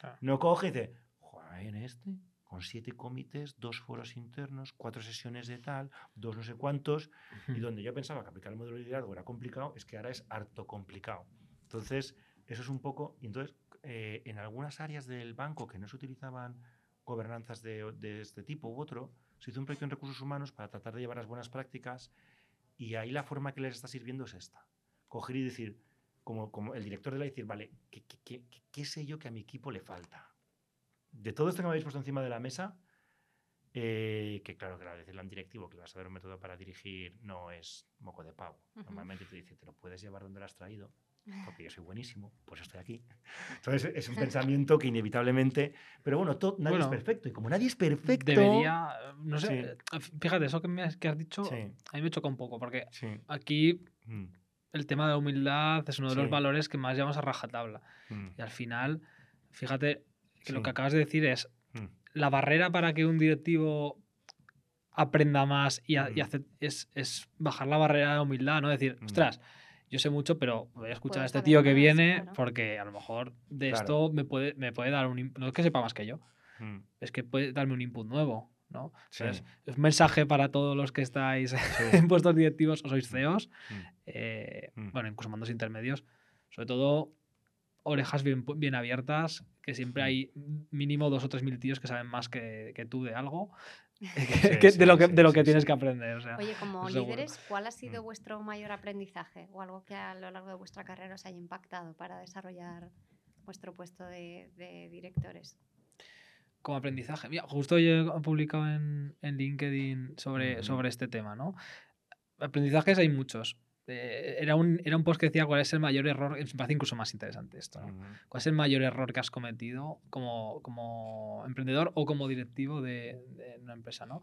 Claro. No coge y dice, joder, en este, con siete comités, dos foros internos, cuatro sesiones de tal, dos no sé cuántos, y donde yo pensaba que aplicar el modelo de liderazgo era complicado, es que ahora es harto complicado. Entonces, eso es un poco, entonces, eh, en algunas áreas del banco que no se utilizaban gobernanzas de, de este tipo u otro, se hizo un proyecto en recursos humanos para tratar de llevar las buenas prácticas y ahí la forma que les está sirviendo es esta. Coger y decir, como, como el director de la decir, vale, ¿qué, qué, qué, qué sé yo que a mi equipo le falta? De todo esto que me habéis puesto encima de la mesa, eh, que claro, que decirle a un directivo que vas a dar un método para dirigir no es moco de pavo. Normalmente te dice, te lo puedes llevar donde lo has traído, porque yo soy buenísimo, pues estoy aquí. Entonces es un pensamiento que inevitablemente, pero bueno, to- nadie Bueno, es perfecto y como nadie es perfecto, Debería, no sé, Sí. eh, fíjate, eso que, me has, que has dicho Sí. a mí me choca un poco, porque sí, aquí mm, el tema de la humildad es uno de los valores que más llevamos a rajatabla. mm, Y al final, fíjate que lo que acabas de decir es mm, la barrera para que un directivo aprenda más y, a- y Mm. hace- es, es bajar la barrera de humildad, ¿no? Decir, Mm. ostras, yo sé mucho, pero voy a escuchar a este tío que más, viene claro. porque a lo mejor de Claro. esto me puede, me puede dar un... in- No es que sepa más que yo, mm, es que puede darme un input nuevo, ¿no? Sí. Entonces, es un mensaje para todos los que estáis sí, en puestos directivos o sois CEOs, mm, eh, Mm. bueno, incluso mandos intermedios, sobre todo orejas bien, bien abiertas, que siempre hay mínimo dos o tres mil tíos que saben más que, que tú de algo, Sí, que- sí, de lo que, sí, de lo sí, que tienes sí. que aprender. o sea. Oye, como seguro. líderes, ¿cuál ha sido Mm. vuestro mayor aprendizaje o algo que a lo largo de vuestra carrera os haya impactado para desarrollar vuestro puesto de, de directores? Como aprendizaje. Mira, justo yo he publicado en, en LinkedIn sobre, sobre este tema, ¿no? Aprendizajes hay muchos. Eh, era, un, era un post que decía cuál es el mayor error, me parece incluso más interesante esto, ¿no? ¿Cuál es el mayor error que has cometido como, como emprendedor o como directivo de, de una empresa? ¿no?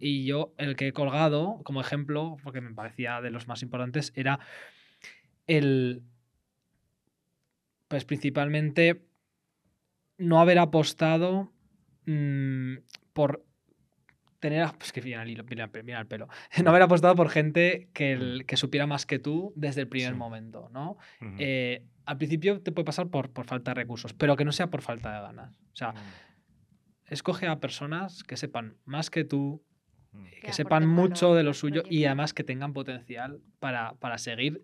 Y yo, el que he colgado como ejemplo, porque me parecía de los más importantes, era el. Pues principalmente no haber apostado mm, por tener. a- Pues que viene al hilo, viene al pe- viene al pelo. No haber apostado por gente que, el- que supiera más que tú desde el primer Sí. momento, ¿no? eh, al principio te puede pasar por, por falta de recursos, pero que no sea por falta de ganas. O sea, mm, escoge a personas que sepan más que tú, mm, que aporten sepan valor mucho de lo suyo y además que tengan potencial para, para seguir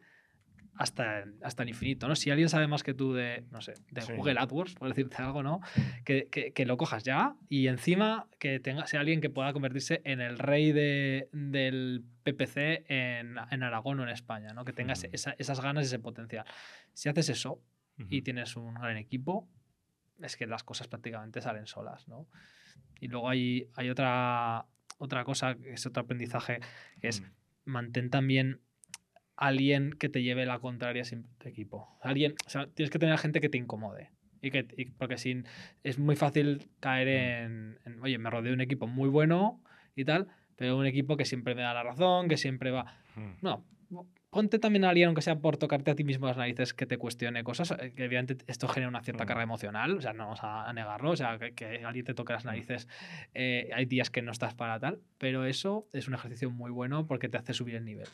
hasta, hasta el infinito, ¿no? Si alguien sabe más que tú de, no sé, de Sí. Google AdWords, por decirte algo, ¿no? Que, que- que lo cojas ya y encima que tenga, sea alguien que pueda convertirse en el rey de- del PPC en, en Aragón o en España, ¿no? Que tenga ese- Ujú. esa- esas ganas y ese potencial. Si haces eso, y tienes un gran equipo, es que las cosas prácticamente salen solas, ¿no? Y luego hay, hay otra, otra cosa, que es otro aprendizaje, que es mm, mantén también alguien que te lleve la contraria sin tu equipo. Alguien, o sea, tienes que tener gente que te incomode. Y que, y- porque sin, es muy fácil caer en, en, oye, me rodeo de un equipo muy bueno y tal, pero un equipo que siempre me da la razón, que siempre va... mm, No, ponte también a alguien, aunque sea por tocarte a ti mismo las narices, que te cuestione cosas, eh, que evidentemente esto genera una cierta Mm. carga emocional, o sea, no vamos a, a negarlo, o sea, que, que alguien te toque las Mm. narices, eh, hay días que no estás para tal, pero eso es un ejercicio muy bueno porque te hace subir el nivel.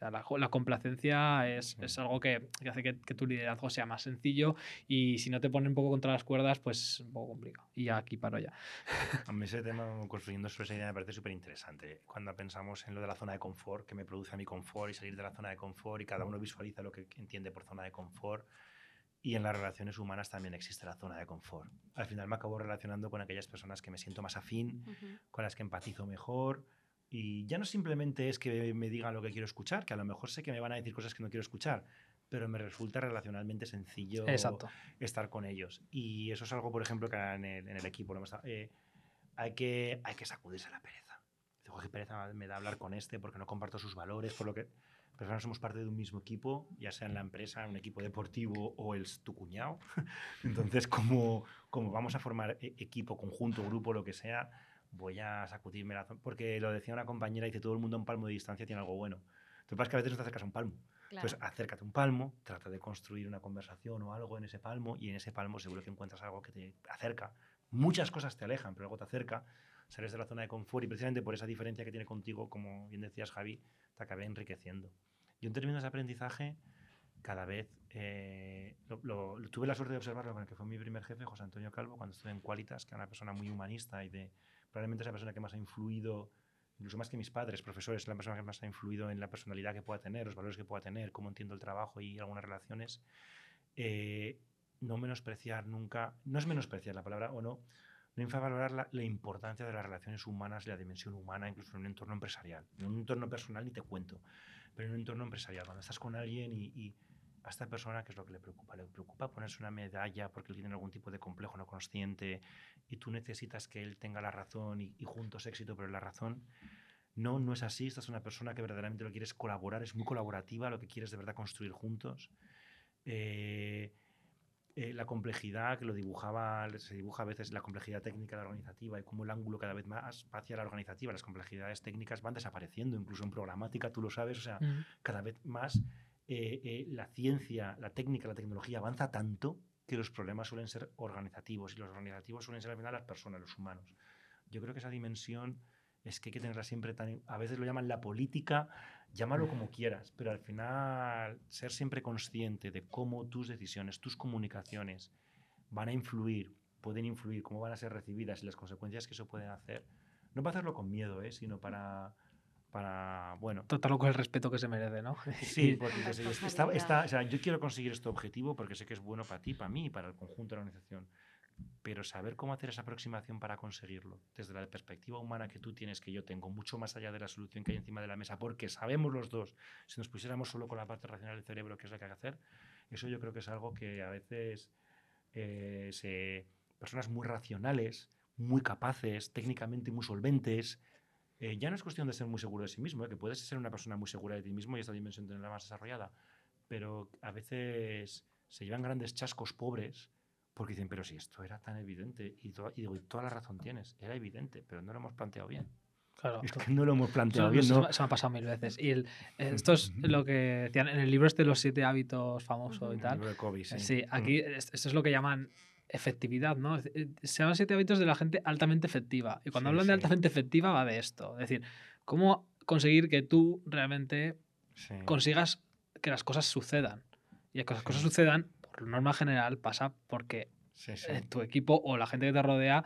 O sea, la, complacencia es, es algo que, que hace que, que tu liderazgo sea más sencillo y si no te ponen un poco contra las cuerdas, pues es un poco complicado. Y ya aquí paro ya. A mí ese tema, construyendo sobre esa idea, me parece súper interesante. Cuando pensamos en lo de la zona de confort, que me produce a mi confort y salir de la zona de confort, y cada uno visualiza lo que entiende por zona de confort, y en las relaciones humanas también existe la zona de confort. Al final me acabo relacionando con aquellas personas que me siento más afín, con las que empatizo mejor. Y ya no simplemente es que me digan lo que quiero escuchar, que a lo mejor sé que me van a decir cosas que no quiero escuchar, pero me resulta relacionalmente sencillo Exacto. estar con ellos. Y eso es algo, por ejemplo, que en el, en el equipo lo hemos- eh, hay, que, hay que sacudirse la pereza. Digo, qué pereza me da hablar con este porque no comparto sus valores, por lo que... Pero ahora somos parte de un mismo equipo, ya sea en la empresa, un equipo deportivo o el tu cuñado. Entonces, como, como vamos a formar e- equipo, conjunto, grupo, lo que sea, voy a sacudirme la... Porque lo decía una compañera, dice, todo el mundo a un palmo de distancia tiene algo bueno. Lo que pasa que a veces no te acercas a un palmo. Claro. Pues acércate a un palmo, trata de construir una conversación o algo en ese palmo y en ese palmo seguro que encuentras algo que te acerca. Muchas cosas te alejan, pero algo te acerca. Sales de la zona de confort y precisamente por esa diferencia que tiene contigo, como bien decías Javi, te acabé enriqueciendo. Yo en términos de aprendizaje, cada vez, eh, lo- tuve la suerte de observarlo con el que fue mi primer jefe, José Antonio Calvo, cuando estuve en Qualitas, que era una persona muy humanista y de probablemente es la persona que más ha influido, incluso más que mis padres, profesores, es la persona que más ha influido en la personalidad que pueda tener, los valores que pueda tener, cómo entiendo el trabajo y algunas relaciones. Eh, no menospreciar nunca, no es menospreciar la palabra o no, no infravalorar la, la, importancia de las relaciones humanas la dimensión humana, incluso en un entorno empresarial. En un entorno personal ni te cuento, pero en un entorno empresarial, cuando estás con alguien y a esta persona, ¿qué es lo que le preocupa? Le preocupa ponerse una medalla porque él tiene algún tipo de complejo no consciente y tú necesitas que él tenga la razón y, y juntos éxito, pero la razón. No, no es así. Esta es una persona que verdaderamente lo quieres colaborar, es muy colaborativa, lo que quieres de verdad construir juntos. Eh, eh, la complejidad que lo dibujaba, se dibuja a veces la complejidad técnica de la organizativa y cómo el ángulo cada vez más hacia la organizativa, las complejidades técnicas van desapareciendo, incluso en programática, tú lo sabes, o sea, cada vez más eh, eh, la ciencia, la técnica, la tecnología avanza tanto que los problemas suelen ser organizativos y los organizativos suelen ser al final las personas, los humanos. Yo creo que esa dimensión es que hay que tenerla siempre tan... A veces lo llaman la política, llámalo como quieras, pero al final ser siempre consciente de cómo tus decisiones, tus comunicaciones van a influir, pueden influir, cómo van a ser recibidas y las consecuencias que eso puede hacer. No para hacerlo con miedo, ¿eh? sino para para, bueno... Tratarlo con el respeto que se merece, ¿no? Sí, porque está, está, o sea, yo quiero conseguir este objetivo porque sé que es bueno para ti, para mí y para el conjunto de la organización. Pero saber cómo hacer esa aproximación para conseguirlo, desde la perspectiva humana que tú tienes, que yo tengo, mucho más allá de la solución que hay encima de la mesa, porque sabemos los dos, si nos pusiéramos solo con la parte racional del cerebro, que es lo que hay que hacer, eso yo creo que es algo que a veces eh, se, personas muy racionales, muy capaces, técnicamente muy solventes, eh, ya no es cuestión de ser muy seguro de sí mismo, ¿eh? que puedes ser una persona muy segura de ti mismo y esta dimensión tenerla más desarrollada, pero a veces se llevan grandes chascos pobres porque dicen, pero si esto era tan evidente, y, y digo, toda la razón tienes, era evidente, pero no lo hemos planteado bien. Claro, es que no lo hemos planteado bien. ¿no? Se me ha pasado mil veces. Y el, esto es lo que decían en el libro este de los siete hábitos famoso y tal. El libro de Kobe, sí. sí. aquí esto es lo que llaman efectividad, ¿no? Eh, se llaman siete hábitos de la gente altamente efectiva. Y cuando hablan de altamente efectiva va de esto. Es decir, cómo conseguir que tú realmente consigas que las cosas sucedan. Y que las cosas sucedan, por norma general, pasa porque eh, tu equipo o la gente que te rodea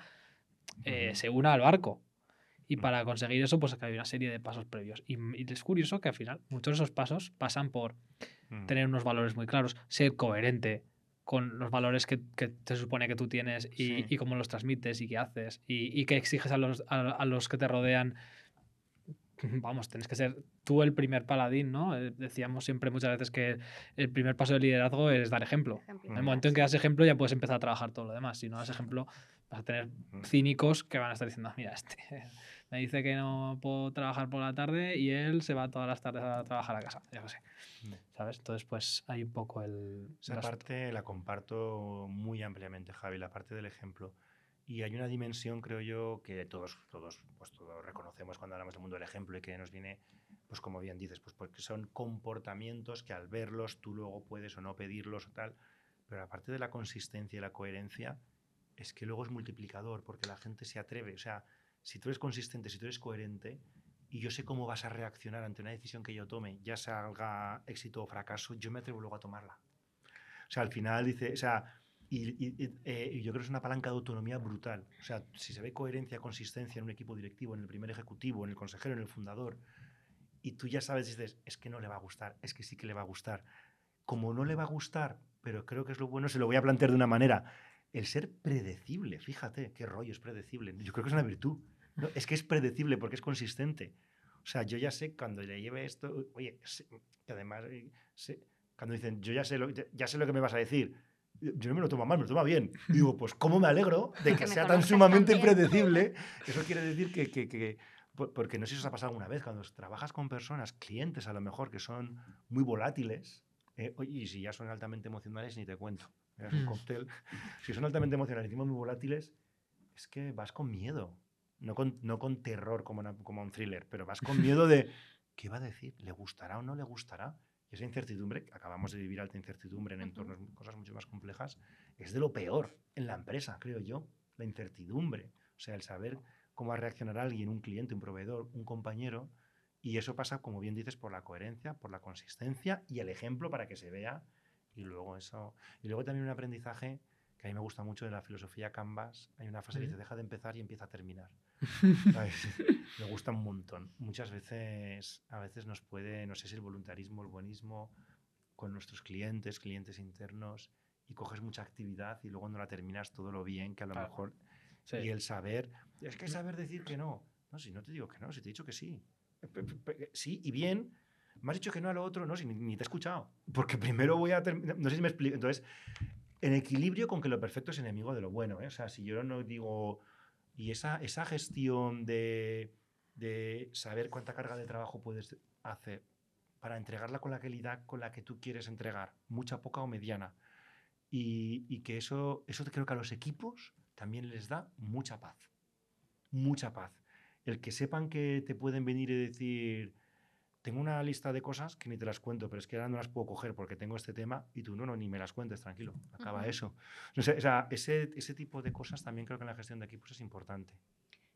eh, se una al barco. Y para conseguir eso, pues hay una serie de pasos previos. Y, y, es curioso que al final muchos de esos pasos pasan por tener unos valores muy claros, ser coherente, con los valores que, que te supone que tú tienes y, y, cómo los transmites y qué haces y, y qué exiges a los, a, los que te rodean. Vamos, tienes que ser tú el primer paladín, ¿no? Eh, decíamos siempre muchas veces que el primer paso del liderazgo es dar ejemplo. en el momento en que das ejemplo ya puedes empezar a trabajar todo lo demás. Si no das ejemplo, vas a tener cínicos que van a estar diciendo, mira, este me dice que no puedo trabajar por la tarde y él se va todas las tardes a trabajar a casa, ya lo sé. ¿Sabes? Entonces, pues hay un poco el... Esa parte la comparto muy ampliamente, Javi, la parte del ejemplo. Y hay una dimensión, creo yo, que todos, todos, pues todos reconocemos cuando hablamos del mundo del ejemplo y que nos viene, pues como bien dices, pues porque son comportamientos que al verlos tú luego puedes o no pedirlos o tal. Pero aparte de la consistencia y la coherencia, es que luego es multiplicador, porque la gente se atreve. O sea, si tú eres consistente, si tú eres coherente, y yo sé cómo vas a reaccionar ante una decisión que yo tome, ya salga éxito o fracaso, yo me atrevo luego a tomarla. O sea, al final dice, o sea, y, eh, yo creo que es una palanca de autonomía brutal. O sea, si se ve coherencia, consistencia en un equipo directivo, en el primer ejecutivo, en el consejero, en el fundador, y tú ya sabes, dices, es que no le va a gustar, es que sí que le va a gustar. Como no le va a gustar, pero creo que es lo bueno, se lo voy a plantear de una manera. El ser predecible, fíjate, qué rollo es predecible. Yo creo que es una virtud. No, es que es predecible porque es consistente. O sea, yo ya sé cuando le lleve esto, oye, que además, eh, cuando dicen, yo ya sé, lo, ya, sé lo que me vas a decir, yo no me lo tomo mal, me lo tomo bien. Y digo, pues cómo me alegro de que sea tan sumamente predecible. Eso quiere decir que, que, que, porque no sé si os ha pasado alguna vez, cuando trabajas con personas, clientes a lo mejor, que son muy volátiles, eh, oye, y si ya son altamente emocionales, ni te cuento. Es un mm. cóctel. Si son altamente emocionales y muy volátiles, es que vas con miedo no con, no con terror como, como un thriller, pero vas con miedo de qué va a decir, le gustará o no le gustará. Y esa incertidumbre, acabamos de vivir alta incertidumbre en entornos, cosas mucho más complejas, es de lo peor en la empresa, creo yo, la incertidumbre. O sea, el saber cómo va a reaccionar alguien, un cliente, un proveedor, un compañero, y eso pasa, como bien dices, por la coherencia, por la consistencia y el ejemplo para que se vea Y luego eso. Y luego también un aprendizaje que a mí me gusta mucho de la filosofía Canvas. Hay una frase que dice: deja de empezar y empieza a terminar. me gusta un montón. Muchas veces, a veces nos puede, no sé si el voluntarismo, el buenismo, con nuestros clientes, clientes internos, y coges mucha actividad y luego no la terminas todo lo bien que a lo mejor. Y el saber, es que saber decir que no. No, si no te digo que no, si te he dicho que sí. Sí, y bien, me has dicho que no a lo otro, no, si ni, te he escuchado. Porque primero voy a terminar, no sé si me explico. Entonces, en equilibrio con que lo perfecto es enemigo de lo bueno. ¿eh? O sea, si yo no digo, y esa, esa gestión de, de saber cuánta carga de trabajo puedes hacer para entregarla con la calidad con la que tú quieres entregar, mucha, poca o mediana. Y, y, que eso, eso creo que a los equipos también les da mucha paz. Mucha paz. El que sepan que te pueden venir y decir, tengo una lista de cosas que ni te las cuento, pero es que ahora no las puedo coger porque tengo este tema y tú no, no, ni me las cuentes, tranquilo, acaba eso. o sea, ese, ese tipo de cosas también creo que en la gestión de equipos es importante.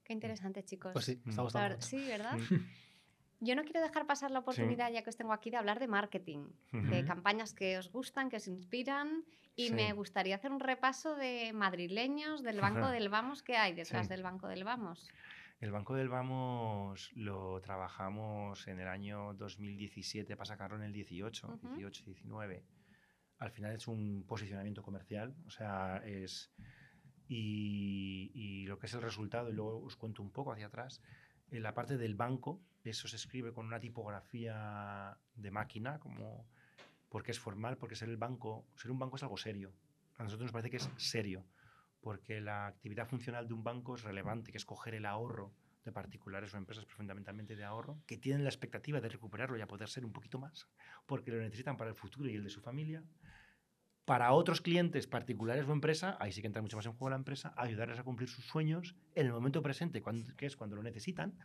Qué interesante, chicos. Pues sí, está gustando. sí, ¿verdad? Yo no quiero dejar pasar la oportunidad, ya que os tengo aquí, de hablar de marketing, de campañas que os gustan, que os inspiran. Y me gustaría hacer un repaso de madrileños, del Banco del Vamos, ¿qué hay detrás del Banco del Vamos? El Banco del Vamos lo trabajamos en el año 2017 para sacarlo en el 18, 18, 19. Al final es un posicionamiento comercial, o sea, es... Y, lo que es el resultado, y luego os cuento un poco hacia atrás, en la parte del banco, eso se escribe con una tipografía de máquina, como porque es formal, porque ser el banco, ser un banco es algo serio. A nosotros nos parece que es serio porque la actividad funcional de un banco es relevante, que es coger el ahorro de particulares o empresas fundamentalmente de ahorro, que tienen la expectativa de recuperarlo y a poder ser un poquito más, porque lo necesitan para el futuro y el de su familia. Para otros clientes particulares o empresa, ahí sí que entra mucho más en juego la empresa, ayudarles a cumplir sus sueños en el momento presente, que es cuando lo necesitan,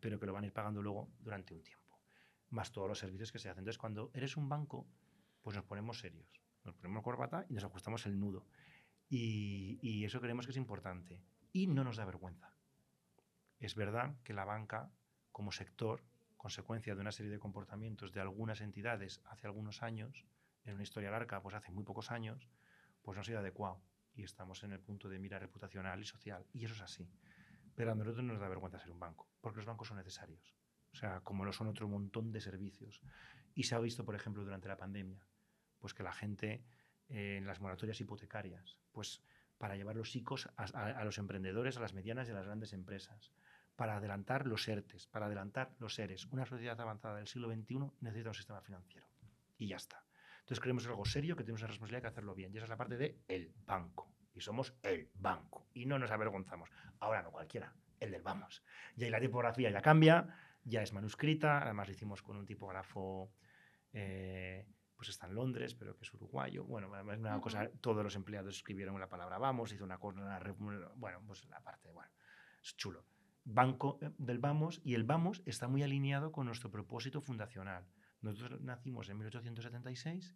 pero que lo van a ir pagando luego durante un tiempo. Más todos los servicios que se hacen. Entonces, cuando eres un banco, pues nos ponemos serios. Nos ponemos corbata y nos ajustamos el nudo. Y, eso creemos que es importante. Y no nos da vergüenza. Es verdad que la banca, como sector, consecuencia de una serie de comportamientos de algunas entidades hace algunos años, en una historia larga, pues hace muy pocos años, pues no ha sido adecuado. Y estamos en el punto de mira reputacional y social. Y eso es así. Pero a nosotros no nos da vergüenza ser un banco, porque los bancos son necesarios. O sea, como lo son otro montón de servicios. Y se ha visto, por ejemplo, durante la pandemia, pues que la gente en las moratorias hipotecarias, pues para llevar los ICOs a, los emprendedores, a las medianas y a las grandes empresas, para adelantar los ERTES, para adelantar los seres. Una sociedad avanzada del siglo XXI necesita un sistema financiero. Y ya está. Entonces creemos algo serio, que tenemos la responsabilidad de hacerlo bien. Y esa es la parte de el banco. Y somos el banco. Y no nos avergonzamos. Ahora no cualquiera, el del vamos. Y ahí la tipografía ya cambia, ya es manuscrita. Además lo hicimos con un tipógrafo... Eh, pues está en Londres, pero que es uruguayo. Bueno, una cosa, todos los empleados escribieron la palabra vamos, hizo una cosa, bueno, pues la parte, bueno, es chulo. Banco eh, del Vamos, y el Vamos está muy alineado con nuestro propósito fundacional. Nosotros nacimos en 1876,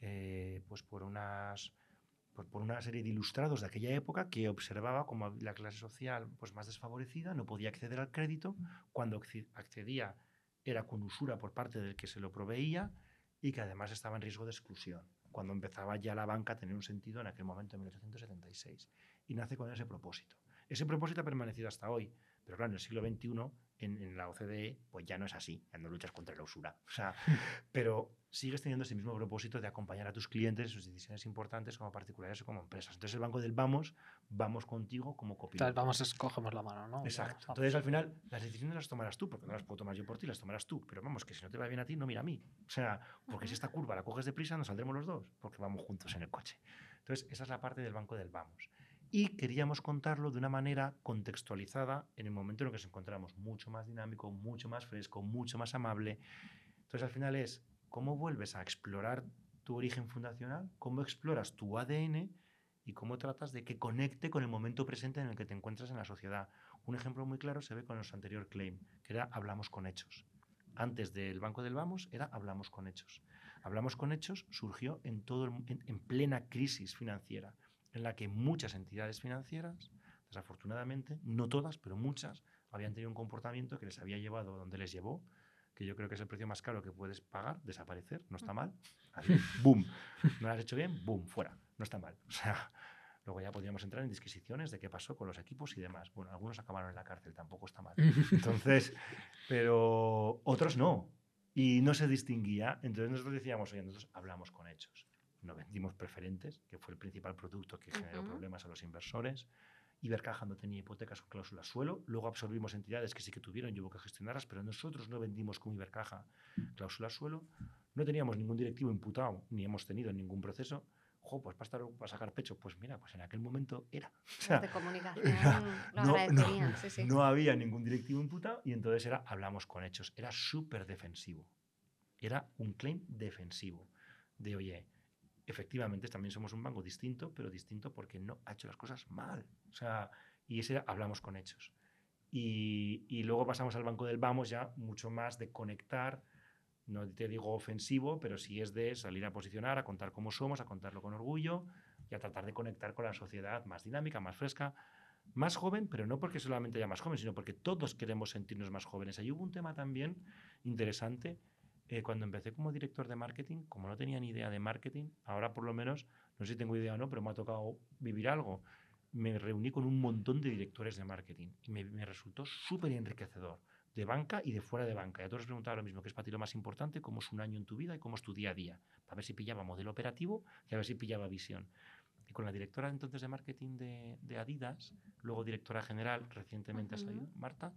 eh, pues por unas por, por, una serie de ilustrados de aquella época que observaba como la clase social pues más desfavorecida no podía acceder al crédito, cuando accedía era con usura por parte del que se lo proveía, y que además estaba en riesgo de exclusión, cuando empezaba ya la banca a tener un sentido en aquel momento, en 1876. Y nace con ese propósito. Ese propósito ha permanecido hasta hoy, pero claro, en el siglo XXI, en, la OCDE, pues ya no es así, ya no luchas contra la usura. O sea, pero sigues teniendo ese mismo propósito de acompañar a tus clientes en sus decisiones importantes como particulares o como empresas. Entonces el banco del vamos, vamos contigo como copiloto. vamos, escogemos la mano, ¿no? Exacto. Entonces al final las decisiones las tomarás tú, porque no las puedo tomar yo por ti, las tomarás tú. Pero vamos, que si no te va bien a ti, no mira a mí. O sea, porque si esta curva la coges deprisa, nos saldremos los dos, porque vamos juntos en el coche. Entonces esa es la parte del banco del vamos y queríamos contarlo de una manera contextualizada en el momento en el que nos encontramos, mucho más dinámico, mucho más fresco, mucho más amable. Entonces al final es cómo vuelves a explorar tu origen fundacional, cómo exploras tu ADN y cómo tratas de que conecte con el momento presente en el que te encuentras en la sociedad. Un ejemplo muy claro se ve con nuestro anterior claim, que era hablamos con hechos. Antes del Banco del Vamos era hablamos con hechos. Hablamos con hechos surgió en, todo en plena crisis financiera en la que muchas entidades financieras, desafortunadamente, no todas, pero muchas, habían tenido un comportamiento que les había llevado donde les llevó, que yo creo que es el precio más caro que puedes pagar, desaparecer, no está mal. Así, boom. No lo has hecho bien, boom, fuera. No está mal. O sea, luego ya podríamos entrar en disquisiciones de qué pasó con los equipos y demás. Bueno, algunos acabaron en la cárcel, tampoco está mal. Entonces, pero otros no. Y no se distinguía. Entonces nosotros decíamos, oye, nosotros hablamos con hechos. No vendimos preferentes, que fue el principal producto que generó Ujú. problemas a los inversores. Ibercaja no tenía hipotecas con cláusula suelo. Luego absorbimos entidades que sí que tuvieron y hubo que gestionarlas, pero nosotros no vendimos con Ibercaja cláusula suelo. No teníamos ningún directivo imputado, ni hemos tenido ningún proceso. Jo, pues para, estar, para sacar pecho, pues mira, pues en aquel momento era. O sea, de comunicación era- lo no, no, sí, sí. no había ningún directivo imputado y entonces era hablamos con hechos. Era súper defensivo. Era un claim defensivo. De oye, efectivamente también somos un banco distinto, pero distinto porque no ha hecho las cosas mal. O sea, y ese hablamos con hechos. Y, y luego pasamos al banco del vamos ya mucho más de conectar, no te digo ofensivo, pero sí es de salir a posicionar, a contar cómo somos, a contarlo con orgullo y a tratar de conectar con la sociedad más dinámica, más fresca, más joven, pero no porque solamente haya más joven, sino porque todos queremos sentirnos más jóvenes. Ahí hubo un tema también interesante. Eh, cuando empecé como director de marketing, como no tenía ni idea de marketing, ahora por lo menos, no sé si tengo idea o no, pero me ha tocado vivir algo. Me reuní con un montón de directores de marketing y me, me resultó súper enriquecedor, de banca y de fuera de banca. Y a todos les preguntaba lo mismo, ¿qué es para ti lo más importante? ¿Cómo es un año en tu vida y cómo es tu día a día? Para ver si pillaba modelo operativo y a ver si pillaba visión. Y con la directora entonces de marketing de, de Adidas, luego directora general, recientemente ha Ujú. salido, Marta,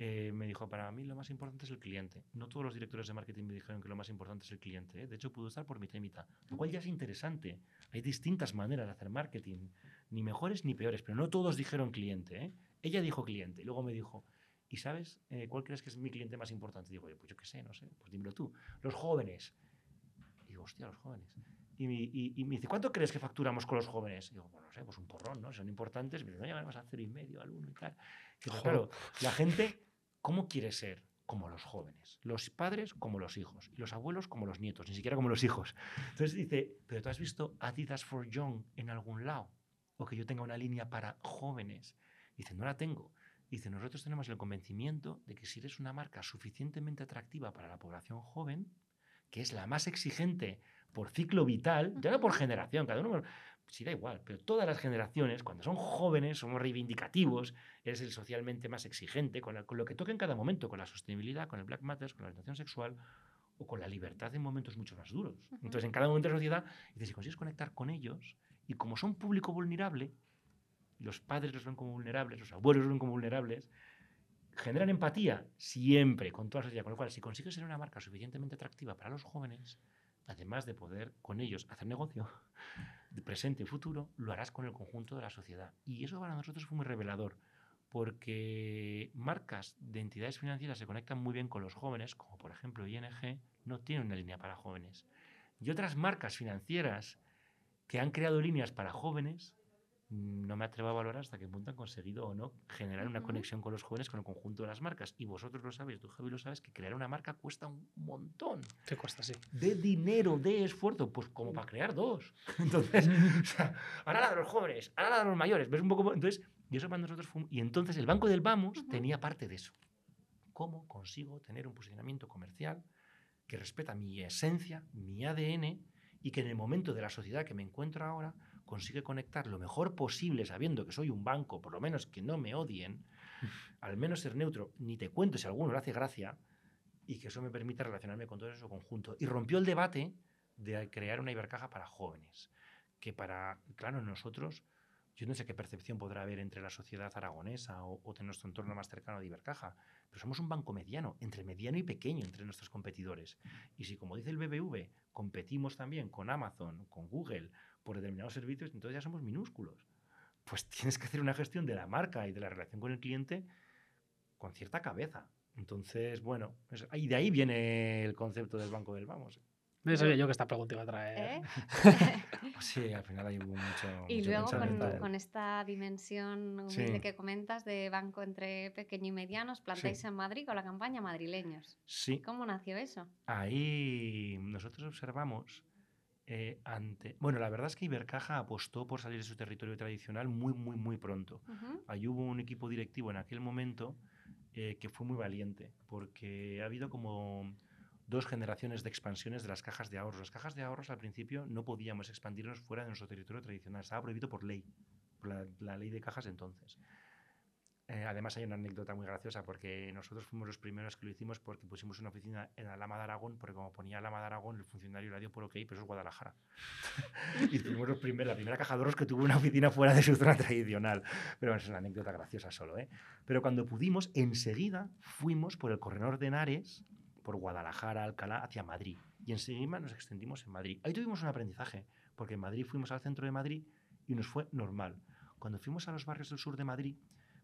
eh, me dijo, para mí lo más importante es el cliente. No todos los directores de marketing me dijeron que lo más importante es el cliente. ¿eh? De hecho, pudo estar por mitad y mitad. Lo cual ya es interesante. Hay distintas maneras de hacer marketing, ni mejores ni peores, pero no todos dijeron cliente. ¿eh? Ella dijo cliente, y luego me dijo, ¿y sabes cuál crees que es mi cliente más importante? Digo, pues yo qué sé, no sé, pues dímelo tú. Los jóvenes. Y digo, hostia, los jóvenes. Y, me- y- y me dice, ¿cuánto crees que facturamos con los jóvenes? Y digo, bueno, no sé, pues un porrón, ¿no? Son importantes, pero no llegaremos a cero y medio, al uno y tal. Pero Jo. claro, la gente, ¿cómo quiere ser? Como los jóvenes. Los padres como los hijos. Y los abuelos como los nietos, ni siquiera como los hijos. Entonces dice, ¿pero tú has visto Adidas for Young en algún lado? O que yo tenga una línea para jóvenes. Dice, no la tengo. Dice, nosotros tenemos el convencimiento de que si eres una marca suficientemente atractiva para la población joven, que es la más exigente por ciclo vital, ya no por generación, cada uno, sí da igual, pero todas las generaciones, cuando son jóvenes, somos reivindicativos, eres el socialmente más exigente, con, la- con lo que toca en cada momento, con la sostenibilidad, con el Black Matters, con la orientación sexual o con la libertad en momentos mucho más duros. Entonces, en cada momento de la sociedad, dices, si consigues conectar con ellos, y como son público vulnerable, los padres los ven como vulnerables, los abuelos los ven como vulnerables, generan empatía siempre con toda la sociedad. Con lo cual, si consigues ser una marca suficientemente atractiva para los jóvenes, además de poder con ellos hacer negocio, de presente y futuro, lo harás con el conjunto de la sociedad. Y eso para nosotros fue muy revelador, porque marcas de entidades financieras se conectan muy bien con los jóvenes, como por ejemplo ING, no tiene una línea para jóvenes. Y otras marcas financieras que han creado líneas para jóvenes, no me atrevo a valorar hasta qué punto han conseguido o no generar una conexión con los jóvenes con el conjunto de las marcas. Y vosotros lo sabéis, tú Javi lo sabes, que crear una marca cuesta un montón ¿Qué cuesta así? de dinero, de esfuerzo, pues como para crear dos. Entonces, o sea, ahora la de los jóvenes, ahora la de los mayores, ¿ves un poco? Entonces, y eso para nosotros fue... Y entonces el Banco del Vamos tenía parte de eso. ¿Cómo consigo tener un posicionamiento comercial que respeta mi esencia, mi ADN, y que en el momento de la sociedad que me encuentro ahora consigue conectar lo mejor posible sabiendo que soy un banco, por lo menos que no me odien, al menos ser neutro, ni te cuento si a alguno le hace gracia, y que eso me permita relacionarme con todo eso conjunto. Y rompió el debate de crear una Ibercaja para jóvenes, que para, claro, nosotros, yo no sé qué percepción podrá haber entre la sociedad aragonesa o, o de nuestro entorno más cercano de Ibercaja, pero somos un banco mediano, entre mediano y pequeño entre nuestros competidores. Y si, como dice el BBV, competimos también con Amazon, con Google, por determinados servicios, entonces ya somos minúsculos. Pues tienes que hacer una gestión de la marca y de la relación con el cliente con cierta cabeza. Entonces, bueno, es- y de ahí viene el concepto del banco del vamos. Me sabía yo que esta pregunta iba a traer. ¿Eh? Pues sí, al final hay hubo mucho. Y mucho luego con, con esta dimensión humilde Sí. que comentas de banco entre pequeño y mediano, os plantáis en Madrid con la campaña Madrileños. Sí, ¿Cómo nació eso? ahí nosotros observamos eh, ante. Bueno, la verdad es que Ibercaja apostó por salir de su territorio tradicional muy, muy, muy pronto. Ujú. Ahí hubo un equipo directivo en aquel momento eh, que fue muy valiente, porque ha habido como dos generaciones de expansiones de las cajas de ahorros. Las cajas de ahorros al principio no podíamos expandirnos fuera de nuestro territorio tradicional, estaba prohibido por ley, por la, la ley de cajas entonces. Eh, además hay una anécdota muy graciosa porque nosotros fuimos los primeros que lo hicimos porque pusimos una oficina en Alama de Aragón, porque como ponía Alama de Aragón, el funcionario la dio por ok, pero eso es Guadalajara. y fuimos los primeros, la primera caja de ahorros que tuvo una oficina fuera de su zona tradicional. Pero bueno, es una anécdota graciosa solo. ¿eh? Pero cuando pudimos, enseguida fuimos por el corredor de Henares, por Guadalajara, Alcalá, hacia Madrid. Y enseguida nos extendimos en Madrid. Ahí tuvimos un aprendizaje, porque en Madrid fuimos al centro de Madrid y nos fue normal. Cuando fuimos a los barrios del sur de Madrid,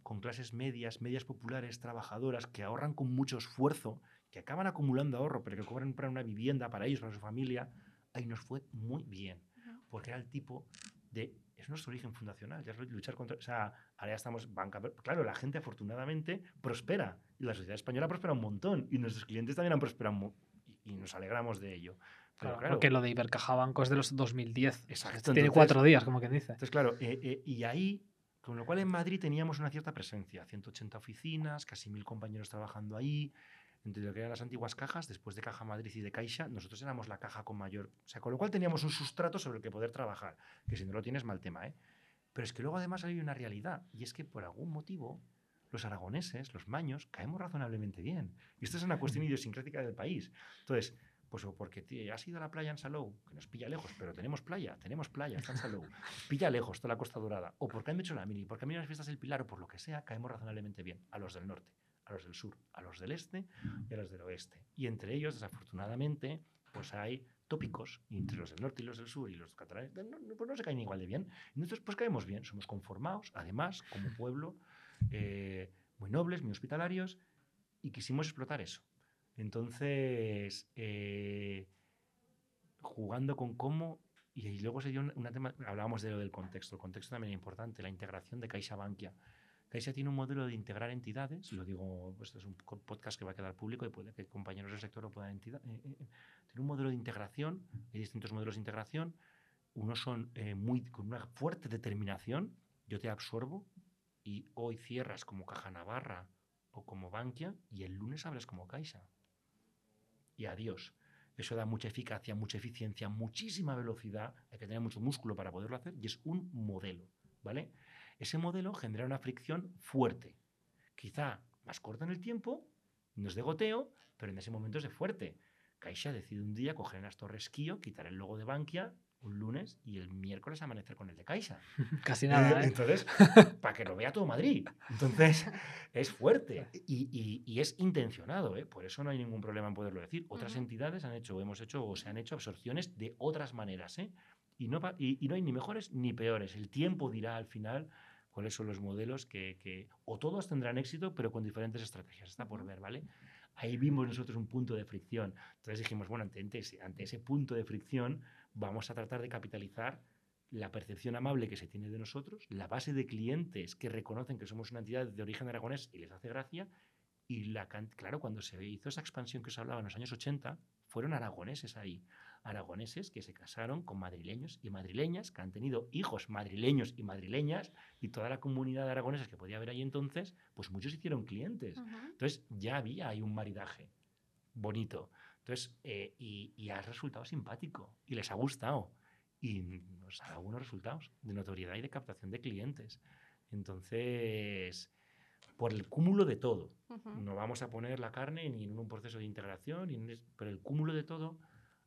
con clases medias, medias populares, trabajadoras, que ahorran con mucho esfuerzo, que acaban acumulando ahorro, pero que cobran para una vivienda para ellos, para su familia, ahí nos fue muy bien, porque era el tipo de... Es nuestro origen fundacional, ya es luchar contra... O sea, ahora ya estamos banca... Claro, la gente afortunadamente prospera, y la sociedad española prospera un montón, y nuestros clientes también han prosperado, y, y nos alegramos de ello. Claro, claro, porque lo de Ibercaja Banco es de los 2010. Exacto. Tiene cuatro días, como quien dice. Entonces, claro, eh, eh, y ahí con lo cual en Madrid teníamos una cierta presencia, 180 oficinas, casi mil compañeros trabajando ahí, entre lo que eran las antiguas cajas, después de Caja Madrid y de Caixa, nosotros éramos la caja con mayor, o sea, con lo cual teníamos un sustrato sobre el que poder trabajar, que si no lo tienes mal tema, ¿eh? Pero es que luego además hay una realidad, y es que por algún motivo los aragoneses, los maños, caemos razonablemente bien. Y esto es una cuestión idiosincrática del país. Entonces, pues porque has ido a la playa en Salou, que nos pilla lejos, pero tenemos playa, tenemos playa, en Salou, pilla lejos toda la Costa Dorada, o porque han hecho la mini, porque han venido las fiestas del Pilar, o por lo que sea, caemos razonablemente bien a los del norte, a los del sur, a los del este y a los del oeste. Y entre ellos, desafortunadamente, pues hay tópicos entre los del norte y los del sur y los catalanes, no, pues no se caen igual de bien. Entonces, pues caemos bien, somos conformados, además, como pueblo, eh, muy nobles, muy hospitalarios, y quisimos explotar eso. Entonces, eh, jugando con cómo, y, luego se dio una, tema, hablábamos de lo del contexto, el contexto también es importante, la integración de Caixa Bankia. Caixa tiene un modelo de integrar entidades, lo digo, pues esto es un podcast que va a quedar público y puede que compañeros del sector lo puedan entidad, eh, eh, tiene un modelo de integración, hay distintos modelos de integración, unos son muy, con una fuerte determinación, yo te absorbo y hoy cierras como Caja Navarra o como Bankia y el lunes abres como Caixa y adiós. Eso da mucha eficacia, mucha eficiencia, muchísima velocidad, hay que tener mucho músculo para poderlo hacer y es un modelo, ¿vale? Ese modelo genera una fricción fuerte, quizá más corta en el tiempo, no es de goteo, pero en ese momento es de fuerte. Caixa decide un día coger en las torres Kio, quitar el logo de Bankia un lunes y el miércoles amanecer con el de Caixa. Casi nada. ¿eh? Entonces, para que lo vea todo Madrid. Entonces, es fuerte y, y, es intencionado, ¿eh? por eso no hay ningún problema en poderlo decir. Otras entidades han hecho, hemos hecho o se han hecho absorciones de otras maneras. ¿eh? Y, no, y, no hay ni mejores ni peores. El tiempo dirá al final cuáles son los modelos que, que, o todos tendrán éxito, pero con diferentes estrategias. Está por ver, ¿vale? Ahí vimos nosotros un punto de fricción. Entonces dijimos, bueno, ante ese, ante ese punto de fricción, vamos a tratar de capitalizar la percepción amable que se tiene de nosotros, la base de clientes que reconocen que somos una entidad de origen aragonés y les hace gracia, y la claro, cuando se hizo esa expansión que os hablaba en los años 80, fueron aragoneses ahí, aragoneses que se casaron con madrileños y madrileñas, que han tenido hijos madrileños y madrileñas, y toda la comunidad de aragoneses que podía haber ahí entonces, pues muchos hicieron clientes. Entonces ya había ahí un maridaje bonito. Entonces, eh, y, ha resultado simpático y les ha gustado. Y nos ha dado buenos resultados de notoriedad y de captación de clientes. Entonces, por el cúmulo de todo, no vamos a poner la carne ni en un proceso de integración, ni pero el cúmulo de todo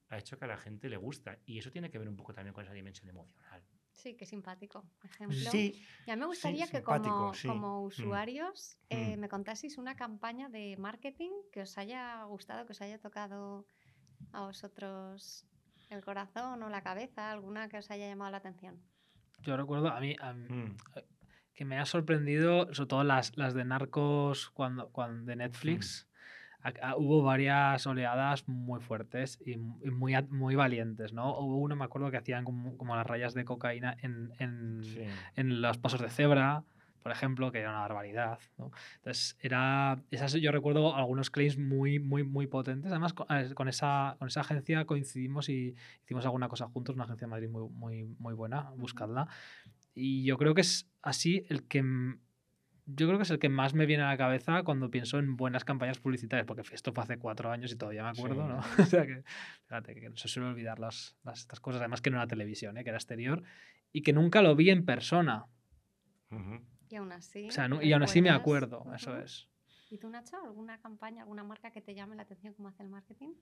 ha hecho que a la gente le gusta. Y eso tiene que ver un poco también con esa dimensión emocional. Sí, qué simpático, por ejemplo. Sí, ya me gustaría que como, como, mm. usuarios eh, mm. me contaseis una campaña de marketing que os haya gustado, que os haya tocado a vosotros el corazón o la cabeza, alguna que os haya llamado la atención. Yo recuerdo a mí, mm. eh, que me ha sorprendido, sobre todo las, las de narcos cuando, cuando de Netflix hubo varias oleadas muy fuertes y, muy, muy valientes, ¿no? Hubo uno, me acuerdo, que hacían como, las rayas de cocaína en, en, en, los pasos de cebra, por ejemplo, que era una barbaridad, ¿no? Entonces, era, esas, yo recuerdo algunos claims muy, muy, muy potentes. Además, con, con, esa, con esa agencia coincidimos y hicimos alguna cosa juntos, una agencia de Madrid muy, muy, muy buena, buscadla. Y yo creo que es así el que yo creo que es el que más me viene a la cabeza cuando pienso en buenas campañas publicitarias, porque esto fue hace cuatro años y todavía me acuerdo, ¿no? o sea que, fíjate, que no se suele olvidar las, las, estas cosas, además que no era televisión, ¿eh? que era exterior, y que nunca lo vi en persona. Y aún así. O sea, y aún así me acuerdo, eso es. ¿Y tú, Nacho, alguna campaña, alguna marca que te llame la atención cómo hace el marketing?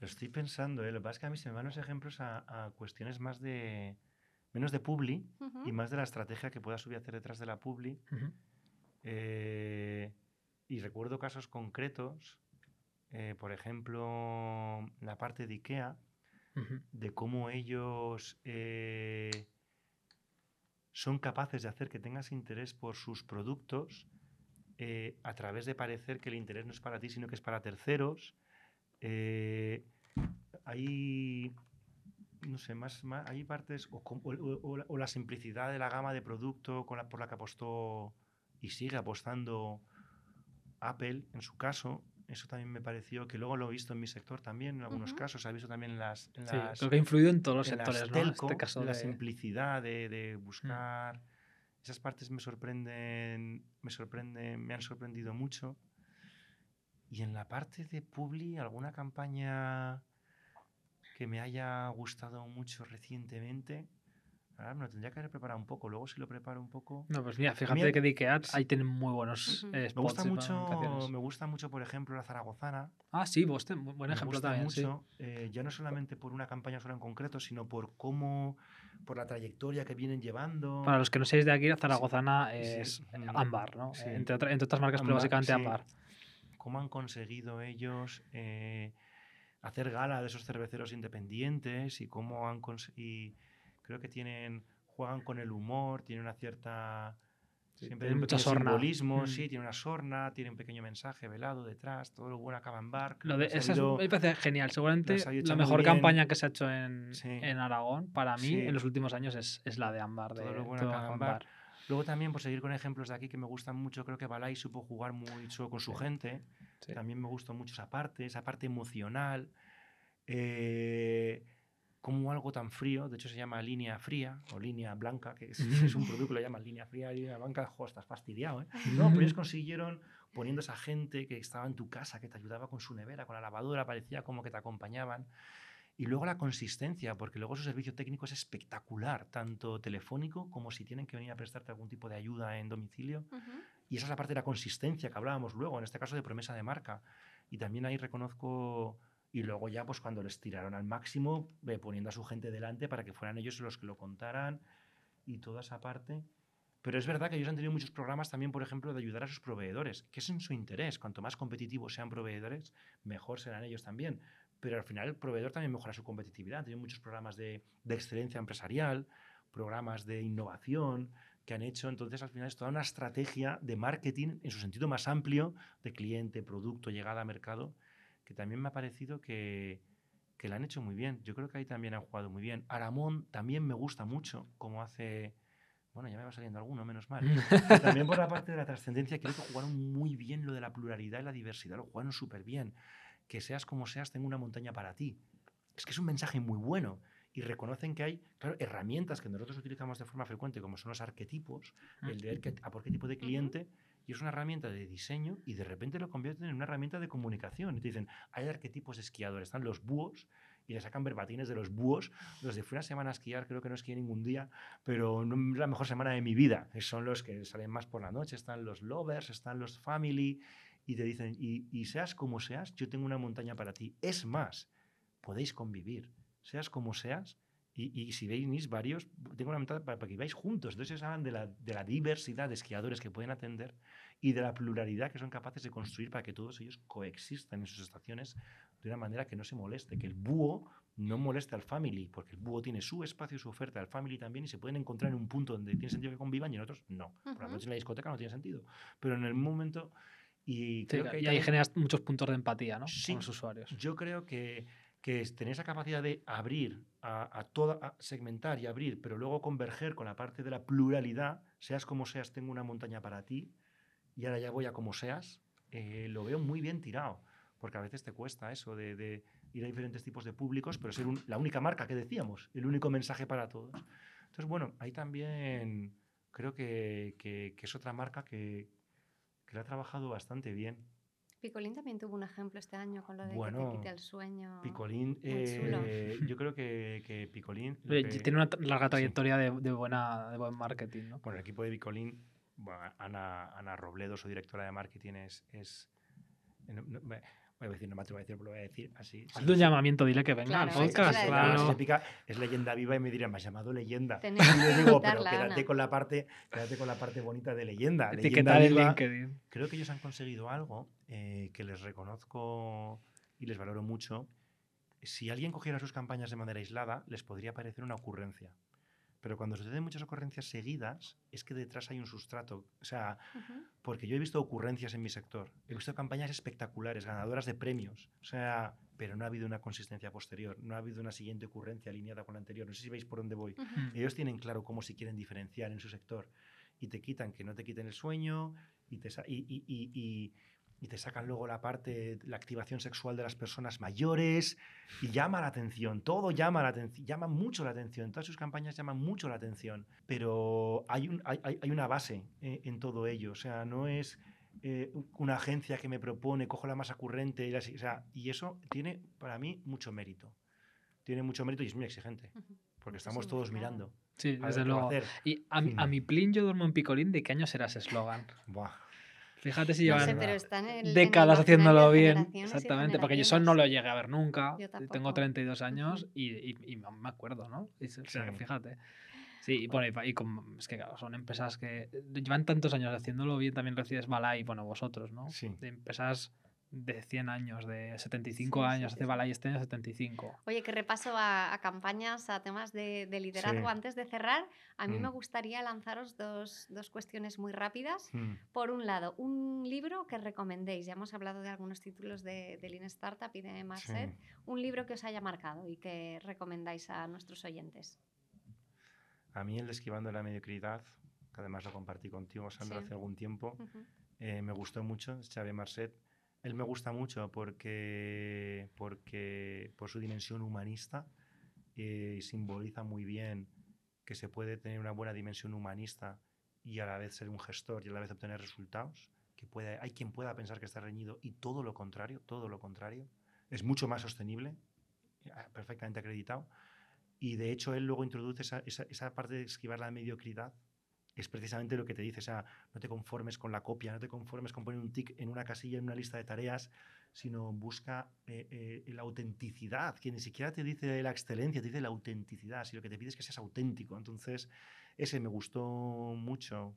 Lo estoy pensando, ¿eh? lo que pasa es que a mí se me van los ejemplos a, cuestiones más de. Menos de publi y más de la estrategia que pueda subir hacer detrás de la publi. Eh, y recuerdo casos concretos, eh, por ejemplo, la parte de IKEA, de cómo ellos son capaces de hacer que tengas interés por sus productos eh, a través de parecer que el interés no es para ti, sino que es para terceros. Eh, hay, no sé, más, hay partes, o, la simplicidad de la gama de producto con la, por la que apostó y sigue apostando Apple, en su caso, eso también me pareció que luego lo he visto en mi sector también, en algunos casos, se ha visto también en las... En sí, creo que ha influido en todos los sectores, ¿no? este caso La simplicidad de, mm. buscar... Esas partes me sorprenden, me sorprenden, me han sorprendido mucho. Y en la parte de Publi, alguna campaña que me haya gustado mucho recientemente, Ahora me lo tendría que haber preparado un poco. Luego, si lo preparo un poco. No, pues mira, fíjate que Ads ahí tienen muy buenos spots. Me gusta, mucho, me gusta mucho, por ejemplo, la zaragozana. Ah, sí, vos buen ejemplo también. Mucho, eh, ya no solamente por una campaña sola en concreto, sino por cómo, por la trayectoria que vienen llevando. Para los que no seáis de aquí, la zaragozana es, ámbar, ¿no? Entre, entre, otras marcas, pero básicamente ámbar. ¿Cómo han conseguido ellos eh, hacer gala de esos cerveceros independientes y cómo han conseguido creo que tienen juegan con el humor, tienen una cierta siempre mucho simbolismo, mm. sí, tiene una sorna, tiene un pequeño mensaje velado detrás, todo lo bueno acaba en bar. Lo de, esa me parece genial, seguramente la mejor campaña que se ha hecho en, en Aragón, para mí, en los últimos años, es, es la de Ámbar. De, todo lo bueno acaba en bar. Luego también, por seguir con ejemplos de aquí que me gustan mucho, creo que Balay supo jugar mucho con su gente. También me gustó mucho esa parte, esa parte emocional. Eh, como algo tan frío, de hecho se llama línea fría o línea blanca, que es, un producto que lo llaman línea fría, línea blanca, jo, estás fastidiado, ¿eh? No, pero ellos consiguieron poniendo esa gente que estaba en tu casa, que te ayudaba con su nevera, con la lavadora, parecía como que te acompañaban. Y luego la consistencia, porque luego su servicio técnico es espectacular, tanto telefónico como si tienen que venir a prestarte algún tipo de ayuda en domicilio. Y esa es la parte de la consistencia que hablábamos luego, en este caso de promesa de marca. Y también ahí reconozco y luego ya, pues cuando les tiraron al máximo, poniendo a su gente delante para que fueran ellos los que lo contaran y toda esa parte. Pero es verdad que ellos han tenido muchos programas también, por ejemplo, de ayudar a sus proveedores, que es en su interés. Cuanto más competitivos sean proveedores, mejor serán ellos también. Pero al final el proveedor también mejora su competitividad. Tienen muchos programas de, de excelencia empresarial, programas de innovación que han hecho. Entonces, al final es toda una estrategia de marketing en su sentido más amplio, de cliente, producto, llegada a mercado, que también me ha parecido que, que la han hecho muy bien. Yo creo que ahí también han jugado muy bien. Aramón también me gusta mucho como hace... Bueno, ya me va saliendo alguno, menos mal. también por la parte de la trascendencia, creo que jugaron muy bien lo de la pluralidad y la diversidad, lo jugaron súper bien. Que seas como seas, tengo una montaña para ti. Es que es un mensaje muy bueno. Y reconocen que hay, claro, herramientas que nosotros utilizamos de forma frecuente, como son los arquetipos, el de ver a por qué tipo de cliente, y es una herramienta de diseño y de repente lo convierten en una herramienta de comunicación. Y te dicen, hay arquetipos de esquiadores, están los búhos y le sacan verbatines de los búhos. Los de fui una semana a esquiar, creo que no esquié ningún día, pero no es la mejor semana de mi vida. Son los que salen más por la noche, están los lovers, están los family y te dicen, y, y seas como seas, yo tengo una montaña para ti. Es más, podéis convivir, seas como seas, y, si veis varios, tengo una mentalidad para, que vais juntos. Entonces hablan de la, de la, diversidad de esquiadores que pueden atender y de la pluralidad que son capaces de construir para que todos ellos coexistan en sus estaciones de una manera que no se moleste, que el búho no moleste al family, porque el búho tiene su espacio, su oferta, al family también, y se pueden encontrar en un punto donde tiene sentido que convivan y en otros no. Por la noche en la discoteca no tiene sentido. Pero en el momento... Y, creo que y ahí generas muchos puntos de empatía ¿no? con los usuarios. Yo creo que que es tener esa capacidad de abrir, a, toda, segmentar y abrir, pero luego converger con la parte de la pluralidad, seas como seas, tengo una montaña para ti, y ahora ya voy a como seas, eh, lo veo muy bien tirado, porque a veces te cuesta eso de, ir a diferentes tipos de públicos, pero ser la única marca que decíamos, el único mensaje para todos. Entonces, bueno, ahí también creo que, que- es otra marca que, que ha trabajado bastante bien. Picolín también tuvo un ejemplo este año con lo de que Bueno, te quite el sueño. Picolín, eh, yo creo que, que Picolín... que- Tiene una larga sí. trayectoria de, de buena, de buen marketing, ¿no? Bueno, el equipo de Bicolín, bueno, Ana, Ana Robledo, su directora de marketing, es. es no- no- me- voy a decir, no me atrevo a decir, pero lo voy a decir así. sí, Hazle un sí. llamamiento, dile que venga Claro, al podcast. decir. Claro, claro. si le pica, es leyenda viva y me dirán, me has llamado leyenda. Y yo digo, pero quédate Ana. con la parte, quédate con la parte bonita de leyenda. Etiquetar Leyenda en viva, LinkedIn. Creo que ellos han conseguido algo eh, que les reconozco y les valoro mucho. Si alguien cogiera sus campañas de manera aislada, les podría parecer una ocurrencia. Pero cuando suceden muchas ocurrencias seguidas, es que detrás hay un sustrato. O sea, porque yo he visto ocurrencias en mi sector. He visto campañas espectaculares, ganadoras de premios. O sea, pero no ha habido una consistencia posterior. No ha habido una siguiente ocurrencia alineada con la anterior. No sé si veis por dónde voy. Mm. Ellos tienen claro cómo se quieren diferenciar en su sector y te quitan que no te quiten el sueño y te, sa- y, y- y- y- te sacan luego la parte, la activación sexual de las personas mayores y llama la atención, todo llama la atención, llama mucho la atención, todas sus campañas llaman mucho la atención, pero hay, un- hay, hay- hay una base eh, en todo ello, o sea, no es eh, una agencia que me propone, cojo la masa currente y, la si- o sea, y eso tiene para mí mucho mérito, tiene mucho mérito y es muy exigente, porque estamos todos mirando. Sí, a desde a luego. hacer. Y a, mi- a mi plin yo duermo en picolín, ¿de qué año será ese eslogan? Buah. Fíjate si No llevan sé, pero está en el. en el décadas haciéndolo bien. Exactamente, porque yo eso no lo llegué a ver nunca. Yo Tengo tampoco. 32 años y, y- me acuerdo, ¿no? Y, se- o sea, que Sí. fíjate. Sí, y, bueno, y, como- es que claro, son empresas que llevan tantos años haciéndolo bien, también recibes Balay, bueno, vosotros, ¿no? Sí. De empresas de 100 años, de 75 Sí, años, sí, hace sí. Balay este año 75. Oye, que repaso a, a campañas, a temas de, de liderazgo. Sí. Antes de cerrar, a mí me Mm. gustaría lanzaros dos, dos cuestiones muy rápidas. Mm. Por un lado, un libro que recomendéis. Ya hemos hablado de algunos títulos de, de Lean Startup y de Marcet. Sí. Un libro que os haya marcado y que recomendáis a nuestros oyentes. A mí el de Esquivando la Mediocridad, que además lo compartí contigo, Sandra, Sí. hace algún tiempo, eh, me gustó mucho, Xavier Marcet. Él me gusta mucho porque, porque por su dimensión humanista eh, simboliza muy bien que se puede tener una buena dimensión humanista y a la vez ser un gestor y a la vez obtener resultados. Que puede, hay quien pueda pensar que está reñido y todo lo contrario, todo lo contrario. Es mucho más sostenible, perfectamente acreditado. Y de hecho él luego introduce esa, esa- esa parte de esquivar la mediocridad. Es precisamente lo que te dice, o sea, no te conformes con la copia, no te conformes con poner un tic en una casilla, en una lista de tareas, sino busca eh, eh, la autenticidad, que ni siquiera te dice la excelencia, te dice la autenticidad, si lo que te pide es que seas auténtico. Entonces, ese me gustó mucho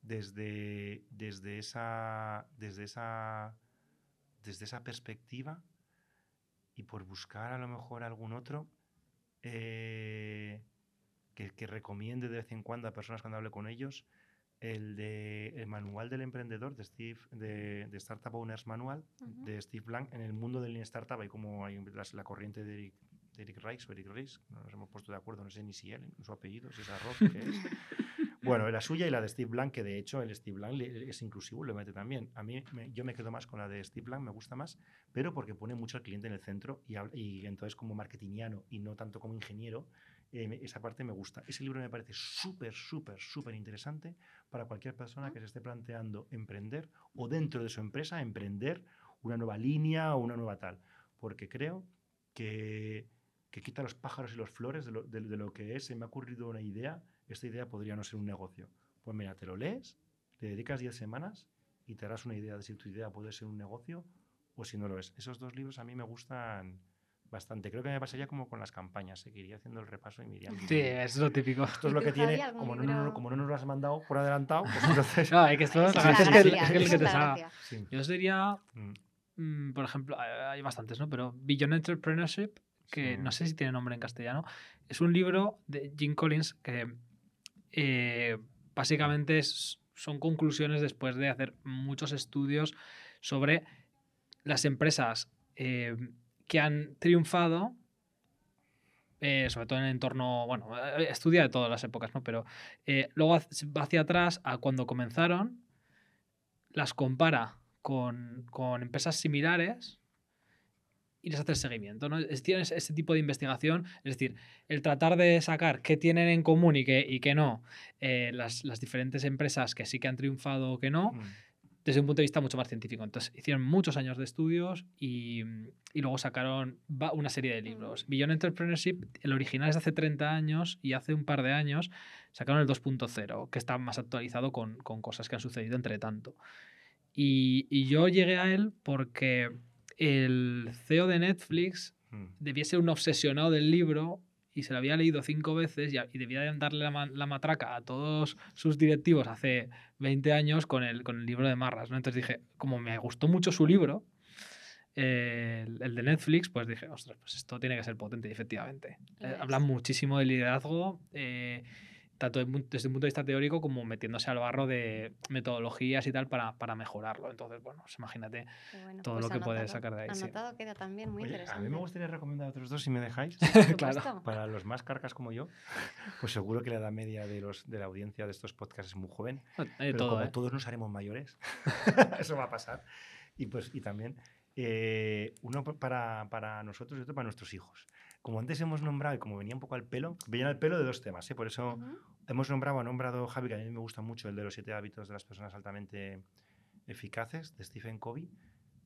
desde, desde, esa, desde, esa, desde esa perspectiva y por buscar a lo mejor algún otro eh, que, que recomiende de vez en cuando a personas cuando hable con ellos, el de el manual del emprendedor de Steve de, de Startup Owners Manual de Steve Blank en el mundo del Lean Startup. Hay como hay las- la, corriente de Eric, de Eric Rice o Eric Rice no nos hemos puesto de acuerdo no sé ni si él su apellido si es arroz qué es bueno la suya y la de Steve Blank que de hecho el Steve Blank es inclusivo lo mete también. A mí me- yo me quedo más con la de Steve Blank me gusta más pero porque pone mucho al cliente en el centro y, y entonces como marketingiano y no tanto como ingeniero eh, esa parte me gusta. Ese libro me parece súper, súper, súper interesante para cualquier persona que se esté planteando emprender o dentro de su empresa emprender una nueva línea o una nueva tal. Porque creo que, que quita los pájaros y los flores de lo, de- de lo que es. Se me ha ocurrido una idea, esta idea podría no ser un negocio. Pues mira, te lo lees, te dedicas 10 semanas y te harás una idea de si tu idea puede ser un negocio o si no lo es. Esos dos libros a mí me gustan bastante. Creo que me pasaría como con las campañas. Seguiría haciendo el repaso y irían Sí, es lo típico. Esto es ¿Y lo que tiene, como no, no- como no nos lo has mandado por adelantado, pues entonces... No, hay que esto, la Esa gracia es es la que, es que el esa que es te salga. Sí. Yo os diría, Mm, mm, por ejemplo, hay hay bastantes, ¿no? Pero Beyond Entrepreneurship, que Sí. no sé si tiene nombre en castellano, es un libro de Jim Collins que eh, básicamente es- son conclusiones después de hacer muchos estudios sobre las empresas eh, que han triunfado, eh, sobre todo en el entorno, bueno, eh, estudia de todas las épocas, ¿no? Pero eh, luego hacia atrás a cuando comenzaron, las compara con, con empresas similares y les haces seguimiento. ¿no? Es, tienes ese tipo de investigación, es decir, el tratar de sacar qué tienen en común y qué, y qué no eh, las, las, diferentes empresas que sí que han triunfado o que no. Mm desde un punto de vista mucho más científico. Entonces, hicieron muchos años de estudios y, y luego sacaron una serie de libros. Mm. Beyond Entrepreneurship, el original es de hace 30 años y hace un par de años sacaron el 2.0, que está más actualizado con, con, cosas que han sucedido entre tanto. Y, y, yo llegué a él porque el CEO de Netflix mm. debía ser un obsesionado del libro y se lo había leído cinco veces y, debía darle la, matraca a todos sus directivos hace 20 años con el, con el libro de Marras. ¿no? Entonces dije, como me gustó mucho su libro, eh, el, de Netflix, pues dije, ostras, pues esto tiene que ser potente, y efectivamente. Eh, habla muchísimo de liderazgo. Eh, tanto desde un punto de vista teórico como metiéndose al barro de metodologías y tal para, para mejorarlo. Entonces, bueno, pues imagínate todo pues lo que puedes sacar de ahí. Anotado queda también muy interesante. A mí me gustaría recomendar a otros dos, si me dejáis. claro. Para los más carcas como yo, pues seguro que la edad media de, los, de la audiencia de estos podcasts es muy joven. pero como ¿eh? todos nos haremos mayores, eso va a pasar. Y, pues, y también eh, uno para, para nosotros y otro para nuestros hijos como antes hemos nombrado y como venía un poco al pelo, venían al pelo de dos temas, ¿eh? por eso hemos nombrado, ha nombrado Javi, que a mí me gusta mucho el de los siete hábitos de las personas altamente eficaces, de Stephen Covey.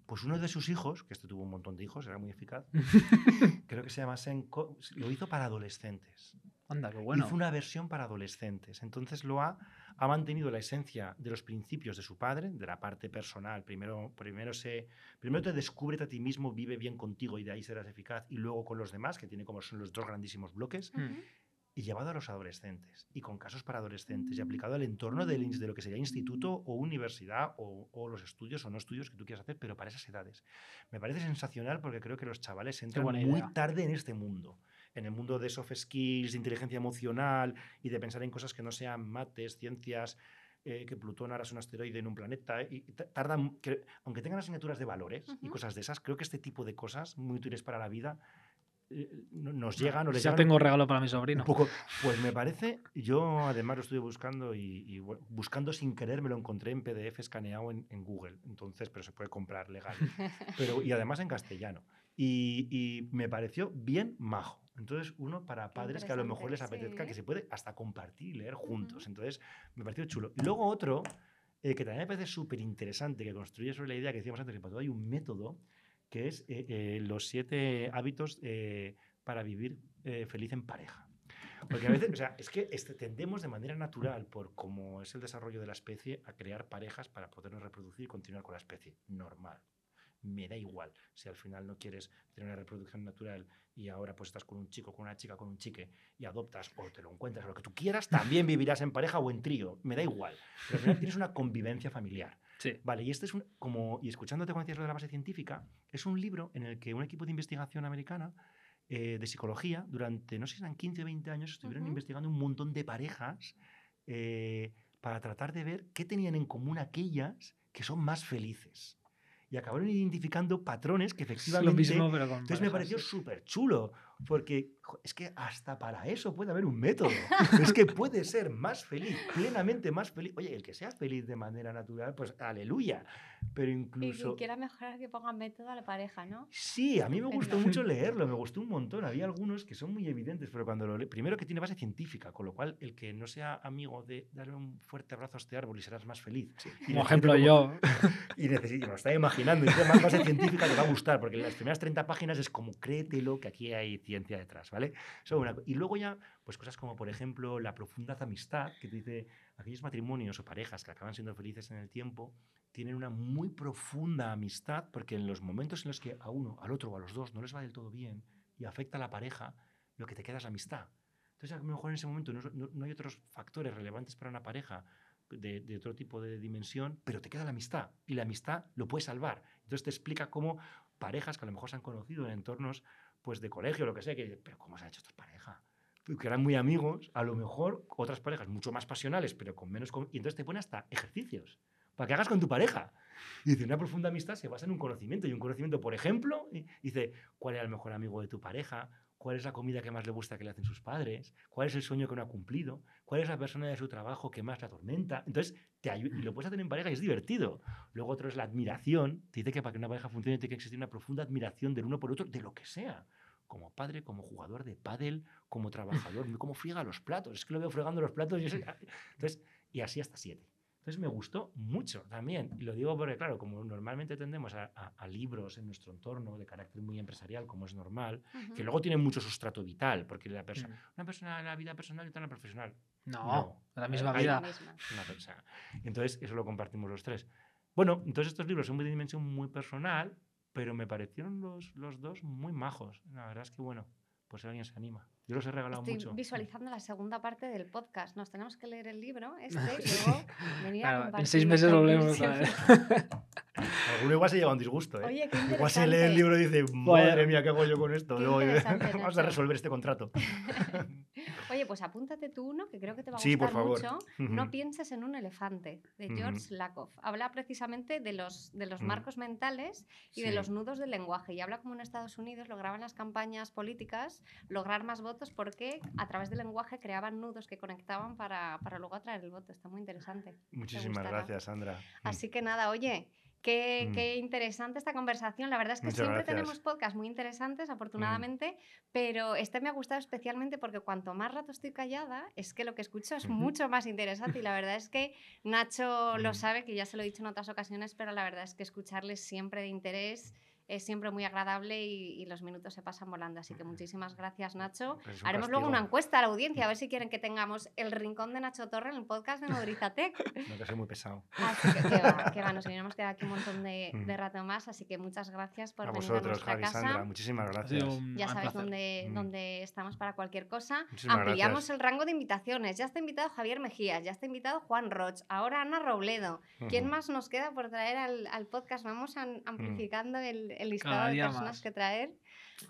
Pues uno de sus hijos, que este tuvo un montón de hijos, era muy eficaz, creo que se llama Sen, lo hizo para adolescentes. Anda, qué bueno. Hizo una versión para adolescentes. Entonces lo ha, ha mantenido la esencia de los principios de su padre, de la parte personal. Primero, primero, se, primero te descúbrete a ti mismo, vive bien contigo y de ahí serás eficaz. Y luego con los demás, que tiene como son los dos grandísimos bloques. Y llevado a los adolescentes y con casos para adolescentes y aplicado al entorno de, de lo que sería instituto o universidad o, o, los estudios o no estudios que tú quieras hacer, pero para esas edades. Me parece sensacional porque creo que los chavales entran muy tarde en este mundo en el mundo de soft skills, de inteligencia emocional y de pensar en cosas que no sean mates, ciencias, eh, que Plutón ahora es un asteroide en un planeta, y tardan, que, aunque tengan asignaturas de valores y cosas de esas, creo que este tipo de cosas muy útiles para la vida eh, nos llegan o les Ya tengo regalo para mi sobrino. poco, pues me parece, yo además lo estuve buscando y, buscando sin querer me lo encontré en PDF escaneado en, en, Google, entonces, pero se puede comprar legal. Pero, y además en castellano. Y, y me pareció bien majo. Entonces, uno para padres que a lo mejor les apetezca, que se puede hasta compartir y leer juntos. Entonces, me pareció chulo. Y luego otro, eh, que también me parece súper interesante, que construye sobre la idea que decíamos antes, que para todo hay un método, que es eh, eh, los siete hábitos para vivir feliz en pareja. Porque a veces, o sea, es que tendemos de manera natural, por cómo es el desarrollo de la especie, a crear parejas para podernos reproducir y continuar con la especie. Normal me da igual si al final no quieres tener una reproducción natural y ahora pues estás con un chico, con una chica, con un chique y adoptas o te lo encuentras o lo que tú quieras, también vivirás en pareja o en trío, me da igual. Pero al final tienes una convivencia familiar. Sí. Vale, y este es un, como, y escuchándote cuando decías lo de la base científica, es un libro en el que un equipo de investigación americana eh, de psicología, durante, no sé si eran 15 o 20 años, estuvieron investigando un montón de parejas eh, para tratar de ver qué tenían en común aquellas que son más felices y acabaron identificando patrones que efectivamente... Lo mismo, pero entonces me pareció súper chulo, porque es que hasta para eso puede haber un método. es que puede ser más feliz, plenamente más feliz. Oye, el que sea feliz de manera natural, pues aleluya. Pero incluso... Y que quiera mejorar que ponga método a la pareja, ¿no? Sí, a mí me gustó mucho leerlo, me gustó un montón. Había algunos que son muy evidentes, pero cuando lo Primero que tiene base científica, con lo cual el que no sea amigo de darle un fuerte abrazo a este árbol y serás más feliz. como ejemplo yo. Y necesito, me lo estaba imaginando, y más base científica te va a gustar, porque las primeras 30 páginas es como créetelo que aquí hay ciencia detrás, ¿vale? y luego ya, pues cosas como, por ejemplo, la profunda amistad, que dice, aquellos matrimonios o parejas que acaban siendo felices en el tiempo, tienen una muy profunda amistad, porque en los momentos en los que a uno, al otro o a los dos no les va del todo bien y afecta a la pareja, lo que te queda es la amistad. Entonces, a lo mejor en ese momento no, hay otros factores relevantes para una pareja de, de, otro tipo de dimensión, pero te queda la amistad y la amistad lo puede salvar. Entonces te explica cómo parejas que a lo mejor se han conocido en entornos pues de colegio, lo que sea, que pero ¿cómo se ha hecho esta pareja? Que eran muy amigos, a lo mejor otras parejas mucho más pasionales, pero con menos... y entonces te pone hasta ejercicios para que hagas con tu pareja. Y dice, una profunda amistad se basa en un conocimiento. Y un conocimiento, por ejemplo, dice, ¿cuál era el mejor amigo de tu pareja? Cuál es la comida que más le gusta que le hacen sus padres, cuál es el sueño que no ha cumplido, cuál es la persona de su trabajo que más le atormenta. Entonces, te y lo puedes hacer en pareja y es divertido. Luego otro es la admiración. Te dice que para que una pareja funcione tiene que existir una profunda admiración del uno por el otro, de lo que sea. Como padre, como jugador de pádel, como trabajador, como friega los platos. Es que lo veo fregando los platos. Y, Entonces, y así hasta siete. Entonces me gustó mucho también. Y lo digo porque, claro, como normalmente tendemos a, libros en nuestro entorno de carácter muy empresarial, como es normal, que luego tienen mucho sustrato vital, porque la persona, mm. una persona en la vida personal y otra en la profesional. No, la misma vida. Una persona. Entonces, eso lo compartimos los tres. Bueno, entonces estos libros son de dimensión muy personal, pero me parecieron los, los dos muy majos. La verdad es que, bueno, pues alguien se anima. Yo los he regalado Estoy mucho. visualizando la segunda parte del podcast. Nos tenemos que leer el libro este y luego venir a En seis meses lo leemos. Alguno igual se lleva un disgusto, ¿eh? Oye, qué igual se lee el libro y dice, madre mía, ¿qué hago yo con esto? vamos a resolver este contrato. Oye, pues apúntate tú uno que creo que te va a gustar mucho. No pienses en un elefante, de George Lakoff. Habla precisamente de los, de los marcos mentales y de los nudos del lenguaje. Y habla como en Estados Unidos lograban las campañas políticas lograr más votos porque a través del lenguaje creaban nudos que conectaban para, para luego atraer el voto. Está muy interesante. Muchísimas gracias, Sandra. Así que nada, oye, Qué, mm. qué, interesante esta conversación. La verdad es que siempre tenemos podcasts muy interesantes, mm. afortunadamente, pero este me ha gustado especialmente porque cuanto más rato estoy callada, es que lo que escucho es mucho más interesante. Y la verdad es que Nacho lo mm. sabe, que ya se lo he dicho en otras ocasiones, pero la verdad es que escucharles siempre de interés es siempre muy agradable y, los minutos se pasan volando. Así que muchísimas gracias, Nacho. Haremos luego una encuesta a la audiencia, a ver si quieren que tengamos el rincón de Nacho Torre en el podcast de Madrizatec. No, que soy muy pesado. Así que, que va, que va, nos iremos quedar aquí un montón de, de, rato más, así que muchas gracias por a venir vosotros, a nuestra Javi, casa. Sandra, muchísimas gracias. ya sabéis dónde, dónde, estamos para cualquier cosa. Ampliamos el rango de invitaciones. Ya está invitado Javier Mejías, ya está invitado Juan Roch, ahora Ana Robledo. ¿Quién más nos queda por traer al, al podcast? Vamos amplificando el, el listado de personas que traer.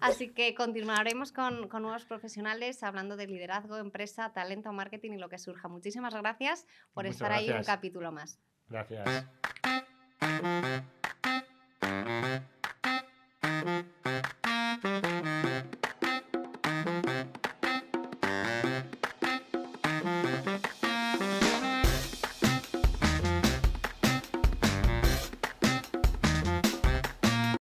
Así que continuaremos con, con, nuevos profesionales hablando de liderazgo, empresa, talento, marketing y lo que surja. Muchísimas gracias por estar ahí un capítulo más. Gracias.